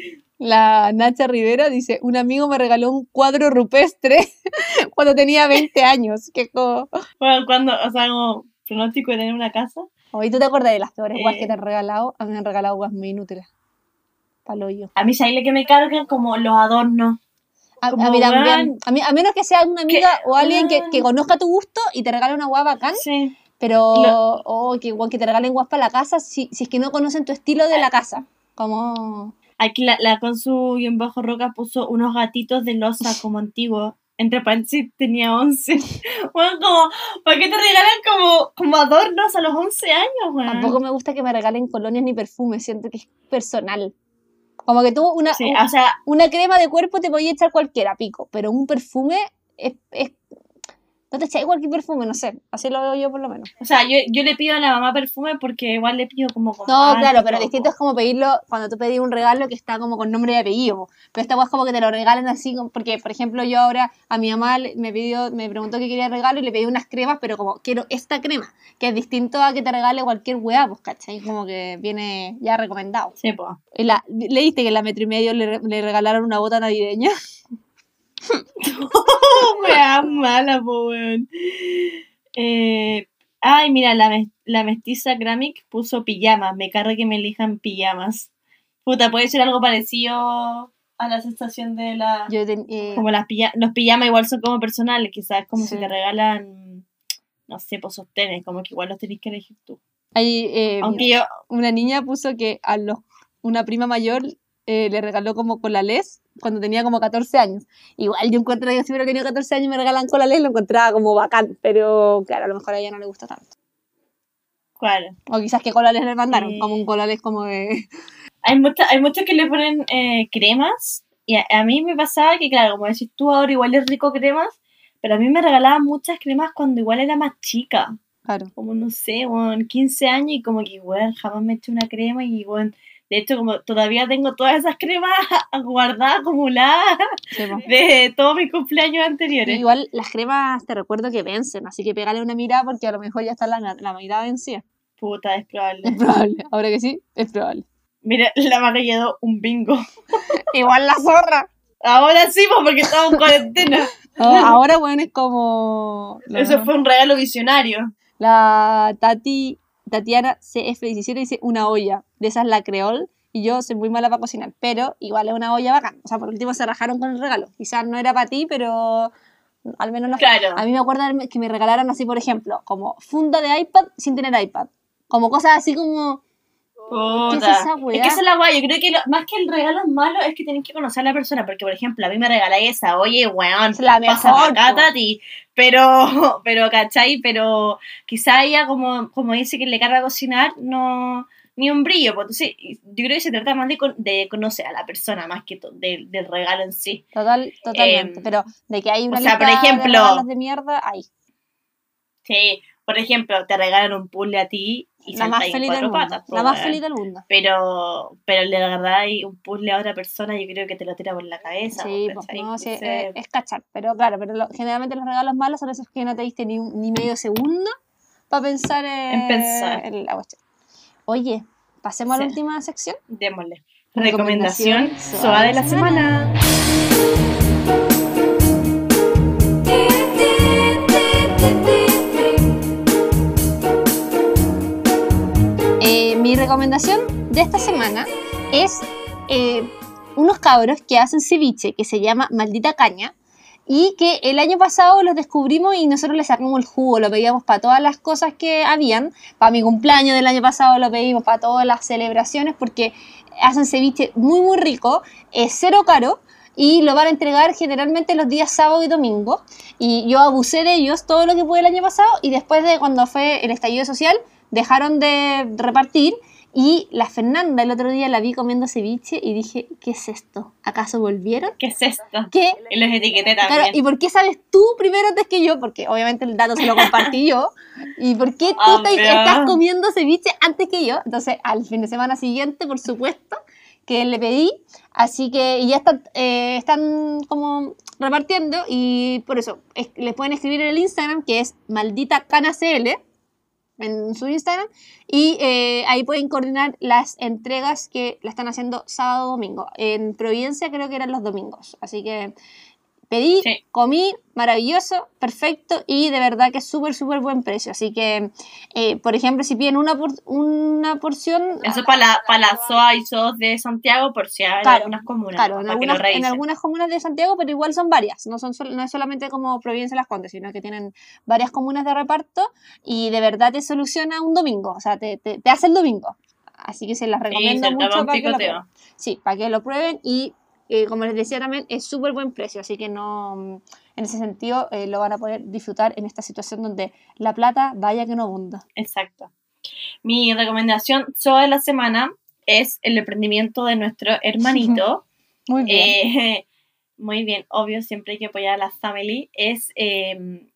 La Nacha Rivera dice, un amigo me regaló un cuadro rupestre cuando tenía 20 años, que como... Bueno, cuando, o sea, como pronóstico de tener una casa. Oye, ¿tú te acuerdas de las peores guas Eh. que te han regalado? A mí me han regalado guas muy inútiles. Palo yo. A mí, ¿sabes lo que me cargan? Como los adornos. A, a mí también. A, mí, a menos que sea una amiga o alguien que, que conozca tu gusto y te regale una guapa bacán, Sí. pero Lo- oh, que, igual que te regalen guas para la casa si, si es que no conocen tu estilo de la casa. Como. Aquí la, la Consu y en bajo roca puso unos gatitos de losa como antiguos. Entre paréntesis tenía 11. Bueno, como, ¿para qué te regalan como, como adornos a los 11 años, weón? Tampoco me gusta que me regalen colonias ni perfumes, siento que es personal. Como que tú una, Sí, un- o sea, una crema de cuerpo te podía echar cualquiera, pico, pero un perfume es. es- no te echáis cualquier perfume, no sé. Así lo veo yo por lo menos. o sea yo, yo le pido a la mamá perfume porque igual le pido como con No, claro, pero todo, distinto es como pedirlo cuando tú pedís un regalo que está como con nombre y apellido. Pero esta es como que te lo regalen así, como- porque por ejemplo yo ahora a mi mamá me pidió, me preguntó qué quería regalo y le pedí unas cremas, pero como quiero esta crema, que es distinto a que te regale cualquier weá, pues, ¿cachai? Como que viene ya recomendado. Sí, pues. ¿Leíste que en la metro y medio le, le regalaron una bota navideña? Wea mala, po, weón. Eh, ay, mira, la, la mestiza Gramic puso pijamas. Me carga que me elijan pijamas. Puta, puede ser algo parecido a la sensación de la. Yo ten- eh, Como las pija- los pijamas igual son como personales, quizás como Sí. si te regalan, no sé, pues sostenes, como que igual los tenés que elegir tú. hay, eh, Aunque yo, una niña puso que a los, una prima mayor eh, le regaló como colales cuando tenía como 14 años. Igual yo encuentro que si hubiera tenido 14 años y me regalan colales, lo encontraba como bacán, pero claro, a lo mejor a ella no le gusta tanto. ¿cuál? O quizás que colales le mandaron, Eh. como un colales como de... Hay, mucha, hay muchos que le ponen eh, cremas y a, a mí me pasaba que, claro, como decís tú ahora, igual es rico cremas, pero a mí me regalaban muchas cremas cuando igual era más chica. Claro. como no sé, weón, 15 años y como que, weón, jamás me eché una crema y, weón, De hecho, como todavía tengo todas esas cremas guardadas, acumuladas Sí, de todos mis cumpleaños anteriores. Igual las cremas te recuerdo que vencen, así que pégale una mirada porque a lo mejor ya está la, la mirada vencida. Puta, es probable. Es probable, ahora que sí, es probable. Mira, la ha quedado un bingo. Igual la zorra. Ahora sí, pues, porque estamos en cuarentena. No, ahora, bueno, es como. Eso fue un regalo visionario. La Tati, Tatiana CF17 dice una olla. De esas la creol. Y yo soy muy mala para cocinar. Pero igual es una olla bacán. O sea, por último se rajaron con el regalo. Quizás no era para ti, pero al menos no. Claro. A mí me acuerdo que me regalaron así, por ejemplo, como funda de iPad sin tener iPad. Como cosas así como. ¿Qué es esa weá? Es que esa es la guay. Yo creo que lo- más que el regalo malo es que tenés que conocer a la persona. Porque, por ejemplo, a mí me regaláis esa, oye, weón, la mejor, acá, po. Tati. Pero, pero, ¿cachai? Pero quizá ella, como, como dice que le carga cocinar, no. Ni un brillo, pues entonces yo creo que se trata más de, de conocer a la persona más que del- regalo en sí. Total, totalmente. Em, pero de que hay una o sea, lista por ejemplo- de regalos de mierda, hay. Sí, por ejemplo, te regalan un puzzle a ti y La más feliz del mundo. patas. La más weón. feliz del mundo. Pero, pero le agarráis un puzzle a otra persona, yo creo que te lo tira por la cabeza. Sí, pues, ¿cachai? no, sí, eh, es cachar. Pero claro, pero lo- generalmente los regalos malos son esos que no te diste ni, un- ni medio segundo para pensar en, En pensar. en la cuestión. Oye, pasemos a la Sí. última sección. Démosle. Recomendación Recomendación SOA de la semana. Eh, mi recomendación de esta semana es eh, unos cabros que hacen ceviche que se llama Maldita Caña y que el año pasado los descubrimos y nosotros le sacamos el jugo, lo pedíamos para todas las cosas que habían, para mi cumpleaños del año pasado lo pedimos, para todas las celebraciones porque hacen ceviche muy muy rico, es cero caro y lo van a entregar generalmente los días sábado y domingo. Y yo abusé de ellos todo lo que pude el año pasado y después de cuando fue el estallido social dejaron de repartir y la Fernanda el otro día la vi comiendo ceviche y dije, ¿qué es esto? ¿Acaso volvieron? ¿Qué es esto? ¿Qué? Y los etiqueté Claro, también. ¿y por qué sabes tú primero antes que yo? Porque obviamente el dato se lo compartí yo. ¿Y por qué tú te- estás comiendo ceviche antes que yo? Entonces, al fin de semana siguiente, por supuesto, que le pedí. Así que y ya están, eh, están como repartiendo y por eso es- les pueden escribir en el Instagram que es maldita canacl en su Instagram y eh, ahí pueden coordinar las entregas que la están haciendo sábado domingo. En Providencia creo que eran los domingos, así que pedí, Sí. comí, maravilloso, perfecto y de verdad que es súper, súper buen precio. Así que, eh, por ejemplo, si piden una, por- una porción... Eso es para la, para la SOA y SOS de Santiago, por si hay Claro, algunas comunas. Claro, en algunas, en algunas comunas de Santiago, pero igual son varias, no, son no es solamente como Providencia Las Condes, sino que tienen varias comunas de reparto y de verdad te soluciona un domingo, o sea, te, te, te hace el domingo. Así que se las Sí, recomiendo toma mucho para que lo. Sí, para que lo prueben y eh, como les decía también, es súper buen precio, así que no, mm, en ese sentido eh, lo van a poder disfrutar en esta situación donde la plata vaya que no abunda. Exacto. Mi recomendación de la semana es el emprendimiento de nuestro hermanito. Muy bien. Eh, muy bien, obvio, siempre hay que apoyar a la family. Es eh,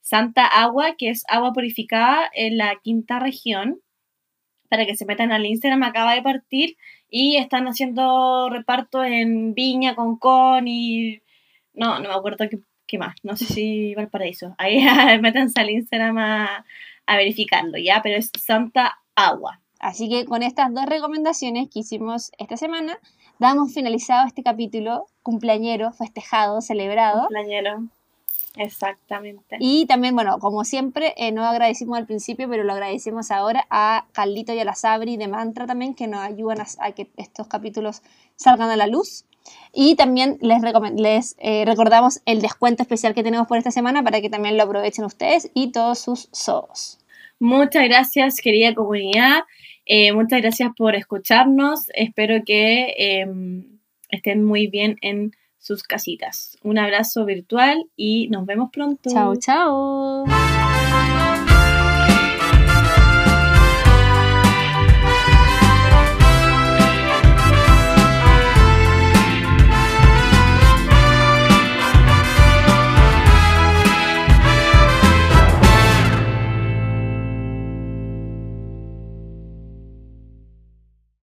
Santa Agua, que es agua purificada en la quinta región. Para que se metan al Instagram, acaba de partir y están haciendo reparto en Viña, Concón y. No, no me acuerdo qué, qué más. No sé si Valparaíso. Ahí métanse al Instagram a, a verificarlo, ¿ya? Pero es Santa Agua. Así que con estas dos recomendaciones que hicimos esta semana, damos finalizado este capítulo cumpleañero, festejado, celebrado. Plañero. Exactamente. Y también, bueno, como siempre, eh, no agradecimos al principio, pero lo agradecemos ahora a Carlito y a la Sabri de Mantra también, que nos ayudan a, a que estos capítulos salgan a la luz. Y también les, les eh, recordamos el descuento especial que tenemos por esta semana para que también lo aprovechen ustedes y todos sus SOS. Muchas gracias, querida comunidad. Eh, muchas gracias por escucharnos. Espero que eh, estén muy bien en sus casitas. Un abrazo virtual y nos vemos pronto. Chao, chao.